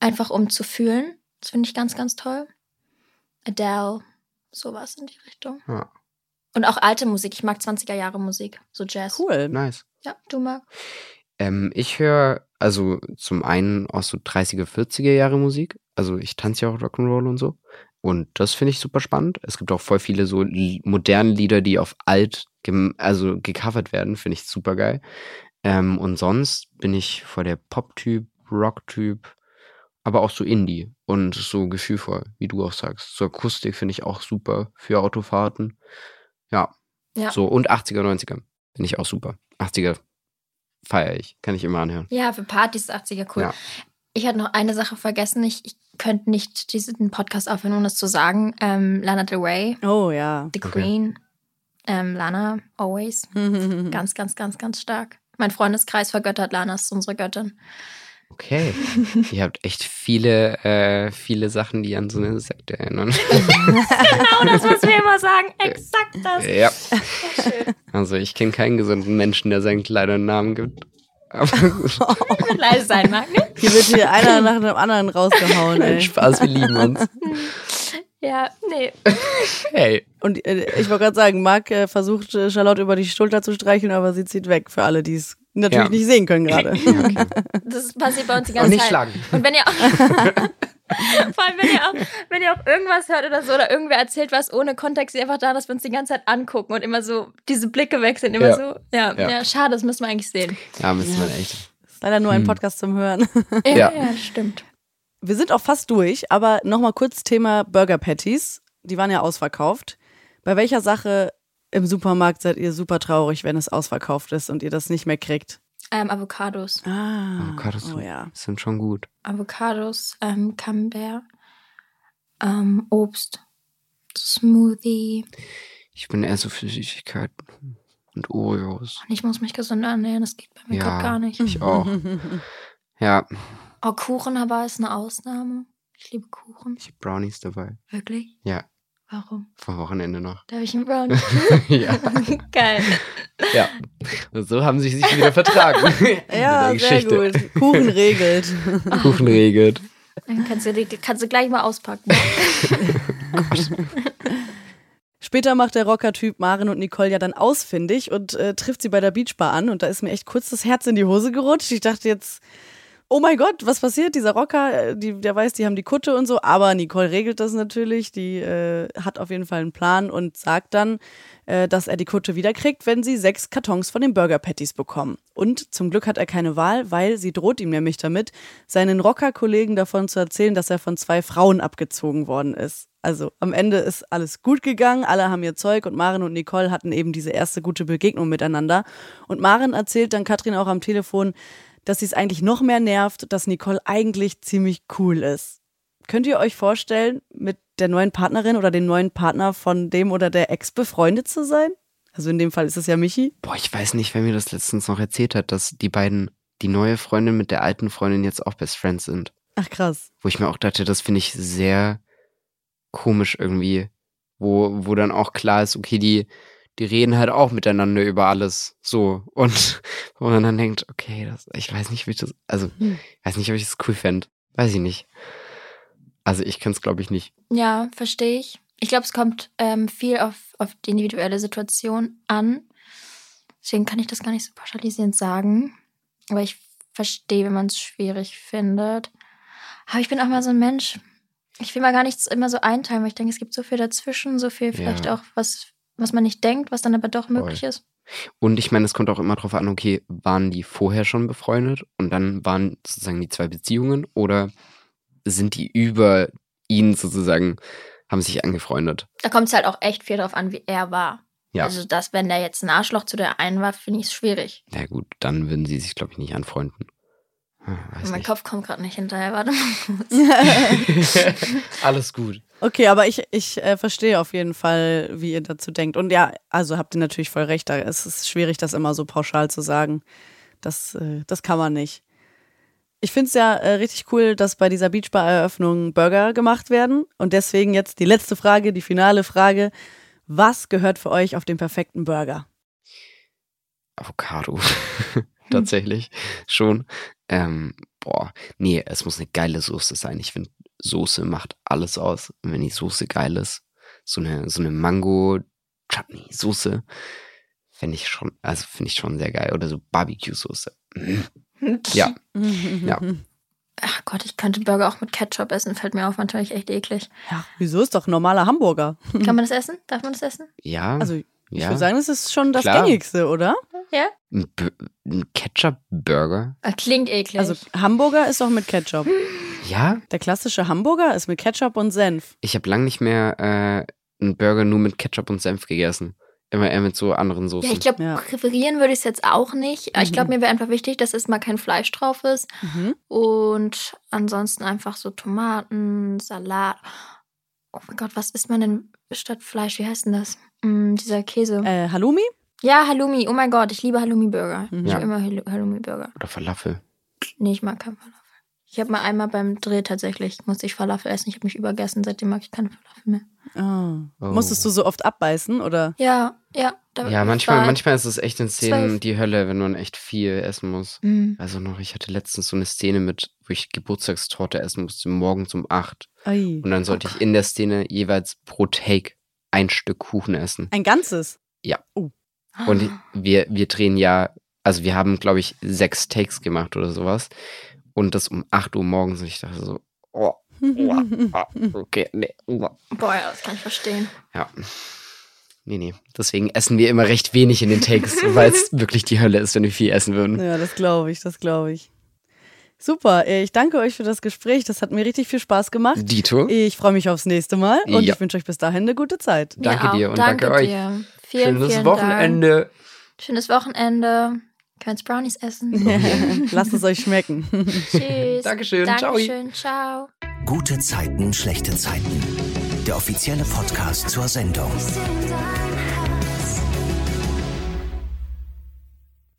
Einfach um zu fühlen. Das finde ich ganz, ganz toll. Adele, sowas in die Richtung. Ja. Und auch alte Musik. Ich mag 20er Jahre Musik. So Jazz. Cool. Nice. Ja, du magst. Ähm, ich höre also zum einen auch so 30er, 40er Jahre Musik. Also ich tanze ja auch Rock'n'Roll und so. Und das finde ich super spannend. Es gibt auch voll viele so moderne Lieder, die auf alt, gem- also gecovert werden. Finde ich super geil. Ähm, und sonst bin ich voll der Pop-Typ, Rock-Typ, aber auch so Indie und so gefühlvoll, wie du auch sagst. So Akustik finde ich auch super für Autofahrten. Ja. Ja. So und 80er, 90er finde ich auch super. 80er feiere ich, kann ich immer anhören. Ja, für Partys ist 80er cool. Ja. Ich hatte noch eine Sache vergessen. Ich, ich könnte nicht diesen Podcast aufhören, ohne das zu sagen. Ähm, Lana Del Rey, Oh ja. The Okay. Queen. Ähm, Lana, always. Ganz, ganz, ganz, ganz stark. Mein Freundeskreis vergöttert Lana, ist unsere Göttin. Okay. Ihr habt echt viele, äh, viele Sachen, die an so eine Sekte erinnern. Genau das, was wir immer sagen. Exakt das. ja. Also ich kenne keinen gesunden Menschen, der seinen Kleidern einen Namen gibt. Leise sein, Marc. ne? Hier wird hier einer nach dem anderen rausgehauen, ey. Spaß, wir lieben uns. Ja, nee. Hey. Und äh, ich wollte gerade sagen, Marc äh, versucht, äh, Charlotte über die Schulter zu streicheln, aber sie zieht weg für alle, die es natürlich Ja. nicht sehen können gerade. Okay. Das passiert bei uns die Und ganze nicht Zeit. schlagen. Und wenn ihr auch, vor allem wenn ihr auch, wenn ihr auch irgendwas hört oder so oder irgendwer erzählt was ohne Kontext, ist einfach da, dass wir uns die ganze Zeit angucken und immer so diese Blicke wechseln, immer Ja. so. Ja, ja. Ja. schade, das müssen wir eigentlich sehen. Ja, müsste man echt. Ist leider nur ein Hm. Podcast zum Hören. Ja, Ja. ja. das stimmt. Wir sind auch fast durch, aber nochmal kurz Thema Burger Patties. Die waren ja ausverkauft. Bei welcher Sache im Supermarkt seid ihr super traurig, wenn es ausverkauft ist und ihr das nicht mehr kriegt? Ähm, Avocados. Ah, Avocados oh ja. sind schon gut. Avocados, ähm, Camembert, ähm, Obst, Smoothie. Ich bin eher so für Süßigkeiten und Oreos. Und ich muss mich gesund ernähren, das geht bei mir Ja. gerade gar nicht. Ich auch. Ja, Oh, Kuchen aber ist eine Ausnahme. Ich liebe Kuchen. ich habe Brownies dabei. Wirklich? Ja, Warum? vom Wochenende noch. Da habe ich einen Brownie. ja. Geil. ja. Und so haben sie sich wieder vertragen. Ja, sehr Geschichte. gut. Kuchen regelt. Kuchen regelt. Dann kannst du, die- kannst du gleich mal auspacken. Später macht der Rocker-Typ Maren und Nicole ja dann ausfindig und äh, trifft sie bei der Beachbar an. Und da ist mir echt kurz das Herz in die Hose gerutscht. Ich dachte jetzt, oh mein Gott, was passiert? Dieser Rocker, äh, die, der weiß, die haben die Kutte und so. Aber Nicole regelt das natürlich. Die äh, hat auf jeden Fall einen Plan und sagt dann, äh, dass er die Kutte wiederkriegt, wenn sie sechs Kartons von den Burger Patties bekommen. Und zum Glück hat er keine Wahl, weil sie droht ihm nämlich damit, seinen Rocker-Kollegen davon zu erzählen, dass er von zwei Frauen abgezogen worden ist. Also am Ende ist alles gut gegangen, alle haben ihr Zeug und Maren und Nicole hatten eben diese erste gute Begegnung miteinander. Und Maren erzählt dann Katrin auch am Telefon, dass sie es eigentlich noch mehr nervt, dass Nicole eigentlich ziemlich cool ist. Könnt ihr euch vorstellen, mit der neuen Partnerin oder dem neuen Partner von dem oder der Ex befreundet zu sein? Also in dem Fall ist es ja Michi. Boah, ich weiß nicht, wer mir das letztens noch erzählt hat, dass die beiden, die neue Freundin mit der alten Freundin jetzt auch Best Friends sind. Ach krass. Wo ich mir auch dachte, das finde ich sehr komisch irgendwie. Wo, wo dann auch klar ist, okay, die, die reden halt auch miteinander über alles. So. Und wo man dann denkt, okay, das, ich weiß nicht, wie ich das, also, Hm. ich weiß nicht, ob ich das cool fände. Weiß ich nicht. Also ich kann es, glaube ich, nicht. Ja, verstehe ich. Ich glaube, es kommt ähm, viel auf, auf die individuelle Situation an. Deswegen kann ich das gar nicht so pauschalisierend sagen. Aber ich verstehe, wenn man es schwierig findet. Aber ich bin auch mal so ein Mensch. Ich will mal gar nichts immer so einteilen, weil ich denke, es gibt so viel dazwischen, so viel vielleicht Ja. auch, was, was man nicht denkt, was dann aber doch möglich ist. Und ich meine, es kommt auch immer drauf an, okay, waren die vorher schon befreundet und dann waren sozusagen die zwei Beziehungen oder sind die über ihn sozusagen, haben sich angefreundet? Da kommt es halt auch echt viel drauf an, wie er war. Ja. Also, dass, wenn der jetzt ein Arschloch zu der einen war, finde ich es schwierig. Na gut, dann würden sie sich, glaube ich, nicht anfreunden. Hm, Weiß mein nicht. Kopf kommt gerade nicht hinterher, warte mal. Alles gut. Okay, aber ich, ich äh, verstehe auf jeden Fall, wie ihr dazu denkt. Und ja, also habt ihr natürlich voll recht. Da es ist schwierig, das immer so pauschal zu sagen. Das, äh, das kann man nicht. Ich finde es ja äh, richtig cool, dass bei dieser Beachbar-Eröffnung Burger gemacht werden. Und deswegen jetzt die letzte Frage, die finale Frage. Was gehört für euch auf den perfekten Burger? Avocado. Tatsächlich schon. Ähm, boah, nee, es muss eine geile Soße sein. Ich finde, Soße macht alles aus. Und wenn die Soße geil ist, so eine, so eine Mango-Chutney-Soße, finde ich schon, also finde ich schon sehr geil. Oder so Barbecue-Soße. Mm. Ja, Ja. Ach Gott, ich könnte Burger auch mit Ketchup essen, fällt mir auf, natürlich echt eklig. Ja, wieso ist doch ein normaler Hamburger? Kann man das essen? Darf man das essen? ja. Also ich ja. würde sagen, das ist schon das Klar. gängigste, oder? Ja? Ein, ein Ketchup-Burger? Ah, Klingt eklig. Also Hamburger ist doch mit Ketchup. Ja? Der klassische Hamburger ist mit Ketchup und Senf. Ich habe lang nicht mehr äh, einen Burger nur mit Ketchup und Senf gegessen. Immer eher mit so anderen Soßen. ja, ich glaube, Ja. präferieren würde ich es jetzt auch nicht. Aber Ich glaube, mir wäre einfach wichtig, dass es mal kein Fleisch drauf ist. Mhm. Und ansonsten einfach so Tomaten, Salat. Oh mein Gott, was isst man denn statt Fleisch? Wie heißt denn das? Mm, dieser Käse. Äh, Halloumi? Ja, Halloumi. Oh mein Gott, ich liebe Halloumi-Burger. Mhm. Ich will immer Hallo- Halloumi-Burger. Oder Falafel. Nee, ich mag keinen Falafel. Ich habe mal einmal beim Dreh tatsächlich, musste ich Falafel essen. Ich habe mich übergessen, seitdem mag ich keine Falafel mehr. Oh. Oh. Musstest du so oft abbeißen oder? Ja, ja. da- Ja, manchmal, manchmal ist es echt in Szenen zwölf. die Hölle, wenn man echt viel essen muss. Mm. Also noch, ich hatte letztens so eine Szene mit, wo ich Geburtstagstorte essen musste, morgens um 8. Ei. Und dann sollte ich in der Szene jeweils pro Take ein Stück Kuchen essen. Ein ganzes. Und wir, wir drehen ja Also wir haben, glaube ich, sechs Takes gemacht oder sowas. Und das um 8 Uhr morgens. Und ich dachte so, oh, oh okay, nee. Oh. Boah, ja, das kann ich verstehen. Ja. Nee, nee. Deswegen essen wir immer recht wenig in den Takes, weil es wirklich die Hölle ist, wenn wir viel essen würden. Ja, das glaube ich, das glaube ich. Super, äh, ich danke euch für das Gespräch. Das hat mir richtig viel Spaß gemacht. Dito. Ich freue mich aufs nächste Mal und Ja. ich wünsche euch bis dahin eine gute Zeit. Mir Danke auch. dir und danke euch. Dir. Vielen, Schönes vielen Wochenende. Dank. Schönes Wochenende. Könnt Brownies essen. Lasst es euch schmecken. Tschüss. Dankeschön. Ciao. Dankeschön. Ciao. Gute Zeiten, schlechte Zeiten. Der offizielle Podcast zur Sendung.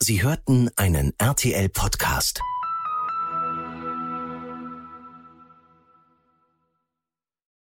Sie hörten einen RTL-Podcast.